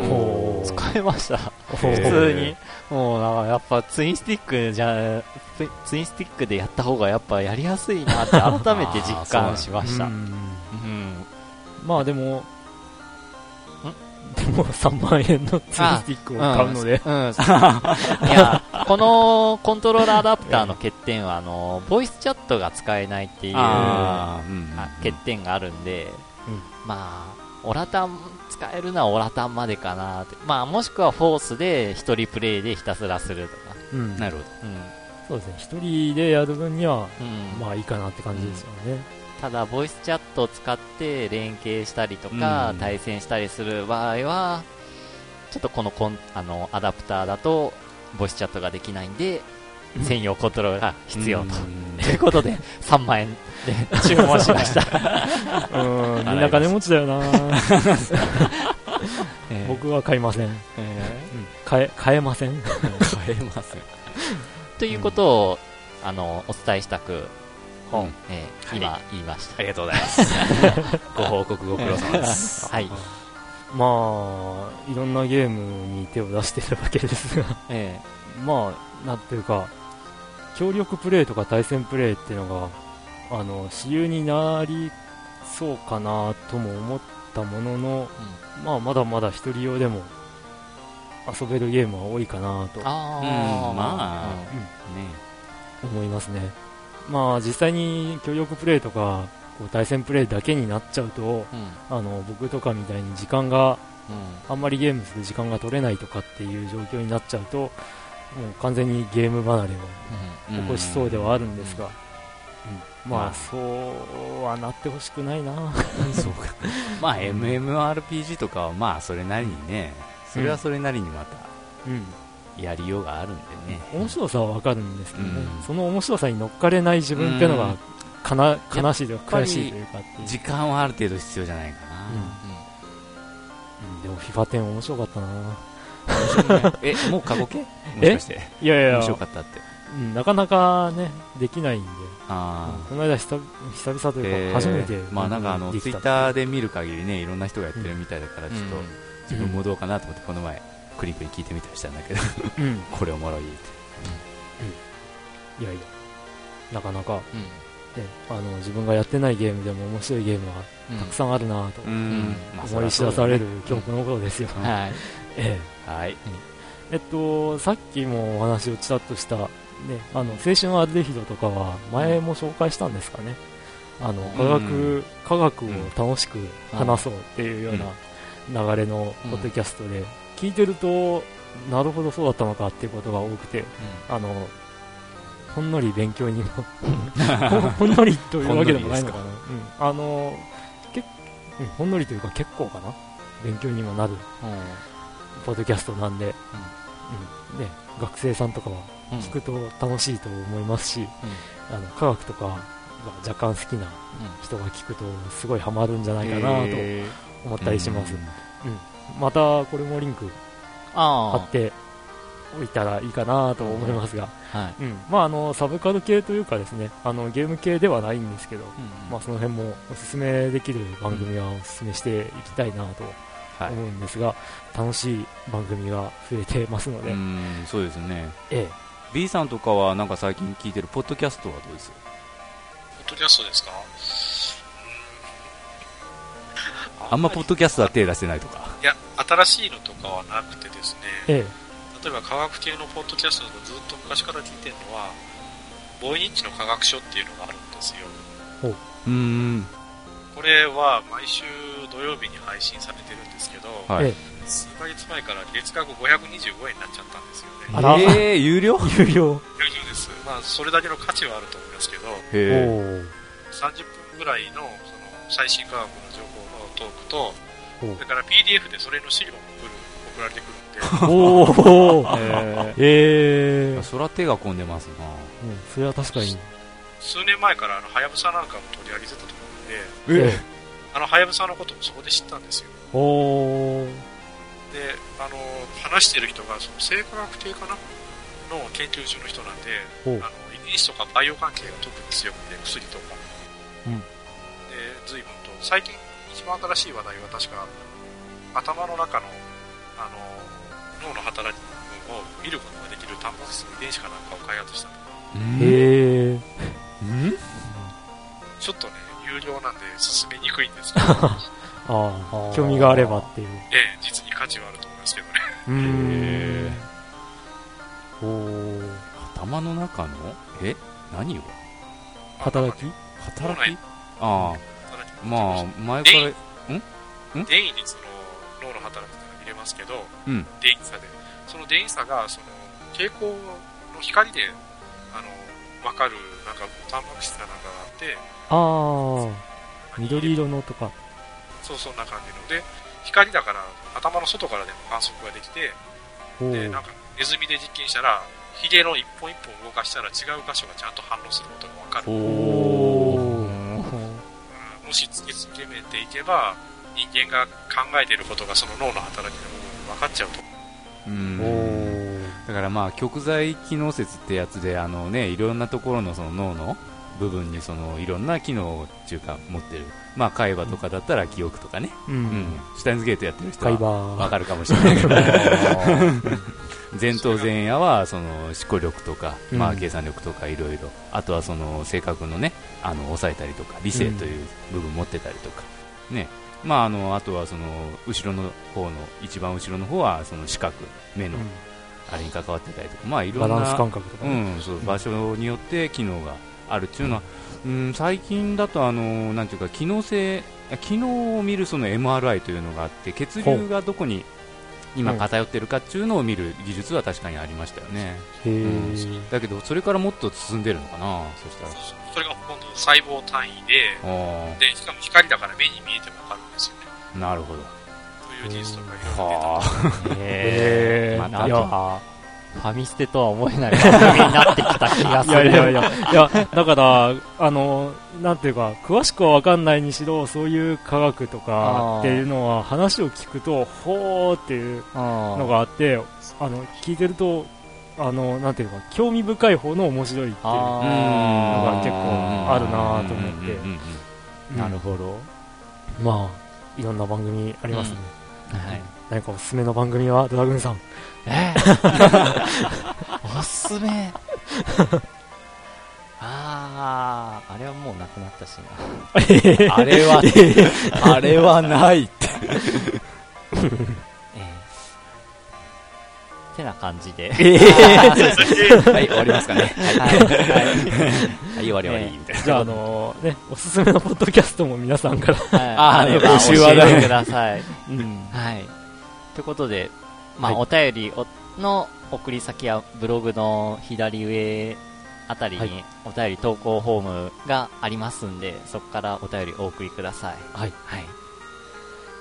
ん使えました。普普通に。もうなんかやっぱツインスティックじゃ、ツインスティックでやった方がやっぱやりやすいなって改めて実感しました。うん。まあでも、でも3万円のツインスティックを買うので、うん。いや、このコントローラーアダプターの欠点は、あの、ボイスチャットが使えないっていう欠点があるんで、うんまあ、オラタン使えるのはオラタンまでかなって。まあ、もしくはフォースで一人プレイでひたすらするとか。うんなるほどうん。そうですね、一人でやる分には、うん。まあいいかなって感じですよね。ただ、ボイスチャットを使って連携したりとか、うん。対戦したりする場合は、ちょっとこのコンあのアダプターだと、ボイスチャットができないんで、専用コントローラーが必要と。うん。ということで、3万円で 注文しました。うん、みんな金持ちだよな。えー僕は買いません。買え、買えません。買えますーということを、あの、お伝えしたく、うんえー今言いました。ありがとうございます。ご報告ご苦労様です。はい。まあ、いろんなゲームに手を出してるわけですが、えまあ、なんていうか、協力プレイとか対戦プレイっていうのが、あの、主流になりそうかなとも思ったものの、まあ、まだまだ一人用でも遊べるゲームは多いかなとー、あうんーまあうんね思いますね。まあ、実際に協力プレイとか、こう対戦プレイだけになっちゃうと、うん。あの、僕とかみたいに時間が、うん。あんまりゲームする時間が取れないとかっていう状況になっちゃうと、もう完全にゲーム離れを起こしそうではあるんですが、うん。ままああ、そうはなってほしくないな。そうか。まあ MMORPG とかはまあそれなりにね、それはそれなりにまた。うん。やりようがあるんでね。面白さはわかるんですけどね、うん。その面白さに乗っかれない自分っていうのがかな、悲しいというか悔しいというか。時間はある程度必要じゃないかうん、でも FIFA10 面白かったな。な。え、もう過去形？もしかして。いやいや。い面白や、かったって。うん、なかなかね、できないんで、ああ。この間久々久々というえー。か初めて、まあなんかあのツイッターで見る限りねいろんな人がやってるみたいだからちょっとうん。自分もどうかなと思ってこの前クリックに聞いてみたりしたんだけどうん、これおもろいって。いやいや、なかなか、うん。ね、あの自分がやってないゲームでも面白いゲームはうん。たくさんあるなと思い知らされる今日この頃ですよ。はい。えはい。ええっと、さっきもお話をちらっとした、ね、あの青春アルデヒドとかは前も紹介したんですかね。あの科学、うん。科学を楽しく話そうっていうような流れのうん。ポッドキャストで、聞いてると、なるほどそうだったのかっていうことが多くて、あの、ほんのり勉強にも ほん、のりというわけでもないのかな。うん、あの、けうんほんのりというか結構かな。勉強にもなるポッドキャストなんで、うん。ね、学生さんとかはうん。聞くと楽しいと思いますし、あの科学とかが若干好きな人が聞くとすごいハマるんじゃないかなとえ思ったりします。うんまたこれもリンク貼あっておいたらいいかなと思いますが、あ。はい。うん、まああのサブカル系というかですね、あのゲーム系ではないんですけど、まあその辺もおすすめできる番組はおすすめしていきたいなとはい。思うんですが、楽しい番組が増えてますので、うんそうですね。え B さんとかはなんか最近聞いてるポッドキャストはどうです？ポッドキャストですか？あんまポッドキャストは手出してないとかいや、新しいのとかはなくてですね、ええ。例えば科学系のポッドキャストだとずっと昔から聞いてるのは、ボイニッチの科学書っていうのがあるんですよ。う。んこれは毎週土曜日に配信されてるんですけど、はい。え数ヶ月前から月額525円になっちゃったんですよね。あら。えー、有料？有料。有料です。まあ、それだけの価値はあると思いますけど、おへー30分ぐらいのその最新科学の情報のトークと、おそれから PDF でそれの資料も送る送られてくるんで、おー。えええー、そら手が込んでますな。うん、それは確かに。数年前からあの、はやぶさなんかも取り上げてたと思うんで、えあの、はやぶさのこともそこで知ったんですよ。えおー。で、あの、話してる人が、その生化学系かなの研究所の人なんで、あの、遺伝子とかバイオ関係が特に強くて、薬とか。うん。で、随分と、最近一番新しい話題は確か、頭の中の、あの、脳の働きを見ることができるタンパク質の遺伝子かなんかを開発したと。へえうん？ちょっとね、有料なんで進めにくいんですけど、ああ、興味があればっていう。ええ、実に価値はあると思いますけどね。うー。ん。おー。頭の中の？え？何を？働き？働き？ああ働きまあ前から電位でその脳の働きが見れますけど、うん。電位差で。その電位差が、その、蛍光の光で、あの、わかる、なんか、タンパク質かなんかがあって、ああ、緑色のとか。そうそんな感じの。で、光だから、頭の外からでも観測ができて、おで、ーなんか、ネズミで実験したら、ヒゲの一本一本動かしたら違う箇所がちゃんと反応することがわかる。もし突き詰めていけば、人間が考えていることがその脳の働きの部分で分かっちゃうと。うんだからまあ極材機能説ってやつであのねいろんなところのその脳の部分にそのいろんな機能っていうか持ってるまあ海馬とかだったら記憶とかね、ううん。ん、シュタインズゲートやってる人会はわ話かるかもしれないけど。前頭前野はその思考力とか、まあ、うん計算力とかいろいろ。あとはその性格のねあの抑えたりとか理性という部分持ってたりとか、ね。まあ、あのあとはその後ろの方の一番後ろの方はその視覚目のあれに関わってたりとか、まあいろんなバランス感覚とかうね、ん、そう場所によって機能があるっていうのは、うん、最近だとあのなんていうか機能性機能を見るその MRI というのがあって血流がどこに今う。ん偏ってるかっていうのを見る技術は確かにありましたよね、うん。だけどそれからもっと進んでるのかなそしたら。それが今度細胞単位で、あで、しかも光だから目に見えても分かるんですよね。あなるほど。という技術とかいろいろはへー。またなんか、ファミステとは思えない番組になってきた気がする。いやいやいや、いや、だから、あの、なんていうか、詳しくはわかんないにしろ、そういう科学とあかーっていうのは、話を聞くと、ほーっていうののがあって、あの、聞いてると、あの、なんていうか、興味深い方の面白いっていう。あのが結構あるなと思ってうんうんうんうんなるほど。まあ、いろんな番組ありますね。はい。何かおすすめの番組は、ドラグーンさん。えー おすすめ。ああ、あれはもうなくなったしな。あれは、あれはないって。ええてな感じで。はい、終わりますかね。はい。はいはい、終わり終わり。みたいな。じゃあ、あのね、おすすめのポッドキャストも皆さんから。ああれば募集はね教えてください。うん。はい。ということで、まあ、はいお便りをの送り先はブログの左上あたりはにお便り投稿フォームがありますんで、そこからお便りお送りください。はい。はい。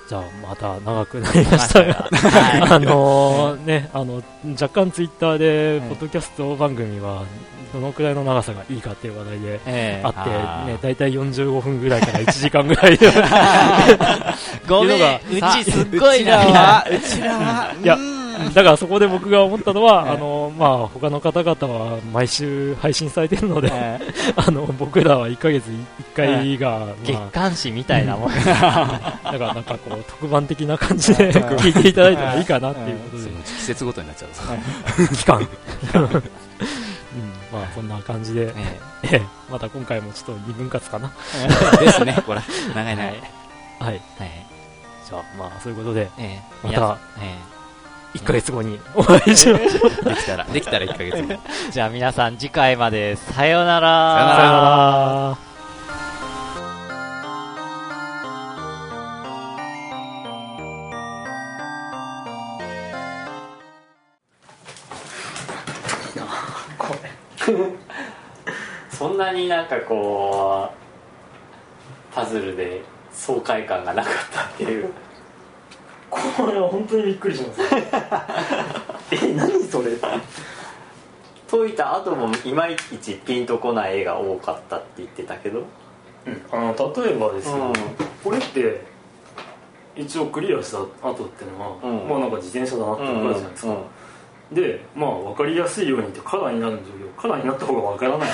じゃあ、また長くなりましたが。はあのね、あの、若干ツイッターで、はいポッドキャスト番組は、どのくらいの長さがいいかっていう話題であって、ね、だいたい45分ぐらいから1時間ぐらいで。ごめん、うのがうちすっごいな。うちらは、いやうん だからそこで僕が思ったのは、ええあの、まあ、他の方々は毎週配信されてるので、ええ あの、僕らは1ヶ月1回が、月ま刊誌みたいなもん。あ、だからなんかこう、特番的な感じで聞いていただいたらいいかなっていうことで季節ごとになっちゃう。期間。うん、まあ、そんな感じで、えええまた今回もちょっと二分割かな。えですね、これ。長い長い。はい。はい。はい。じゃあ、まあ、そういうことで、ええまた皆さんえ1ヶ月後に お会いしましょう。できたら、できたら1ヶ月後。え じゃあ皆さん次回までさようなら。さようならさよなら。そんなになんかこうパズルで爽快感がなかったっていうこれは本当にびっくりします。え、何それ？解いた後もいまいちピンとこない絵が多かったって言ってたけど。あの例えばですよ、うん。これって一応クリアした後っていうのは、うん。まあなんか自転車だなって分かるじゃないですか、でまあ分かりやすいようにってカラーになるんだけどカラーになった方が分からない。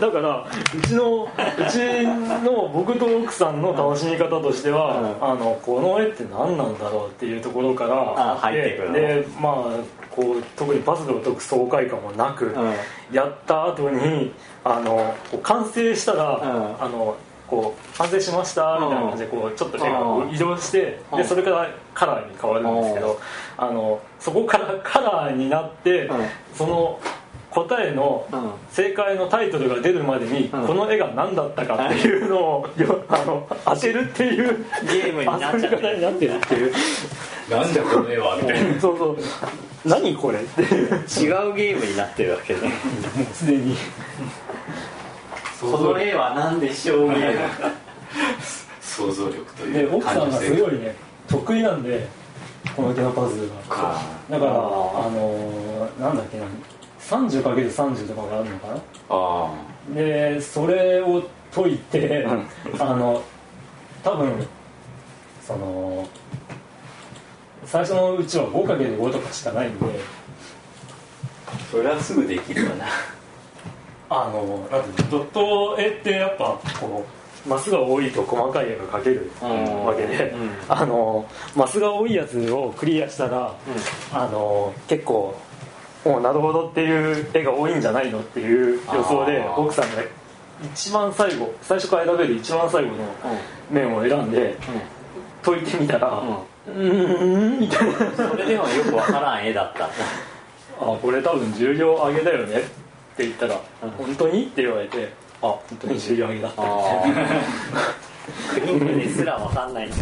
だからうちのうちの僕と奥さんの楽しみ方としては、うん。あのこの絵って何なんだろうっていうところからあ入ってくるの。ででまあこう特にパズルを解く爽快感もなく、うん。やった後にあの完成したら、ん。あのこう完成しましたみたいな感じでこうちょっと絵がこう移動してうん。でそれからカラーに変わるんですけどあのそこから カラーになってうん。その答えのうん。正解のタイトルが出るまでにうん。この絵が何だったかっていうのをよあの当てるっていうゲームになっちゃってなってるっていうなんだこの絵は、みたいな。そうそう。何これっていう。違うゲームになってるわけね。もうすでにこの絵は何でしょうゲーム想像力とで。いう奥さんがす性ごいね得意なんでこの手のパズルがか。だからあのーなんだっけな 30×30 とかがあるのかな？あでそれを解いて、あの多分その最初のうちは 5×5 とかしかないんで。あそれはすぐできるわなあのなんてドット絵ってやっぱこうマスが多いと細かい絵が描けるわけで、あのマスが多いやつをクリアしたら、あの結構おなるほどっていう絵が多いんじゃないのっていう予想で奥さんが一番最後最初から選べる一番最後の面を選んで、解いてみたら、うーんみたいな。それでもよくわからん絵だった。あこれ多分重量上げだよね。って言ったら、本当に？って言われてあ本当に重量上げだった。みたいなクリンクですらわかんない。んだ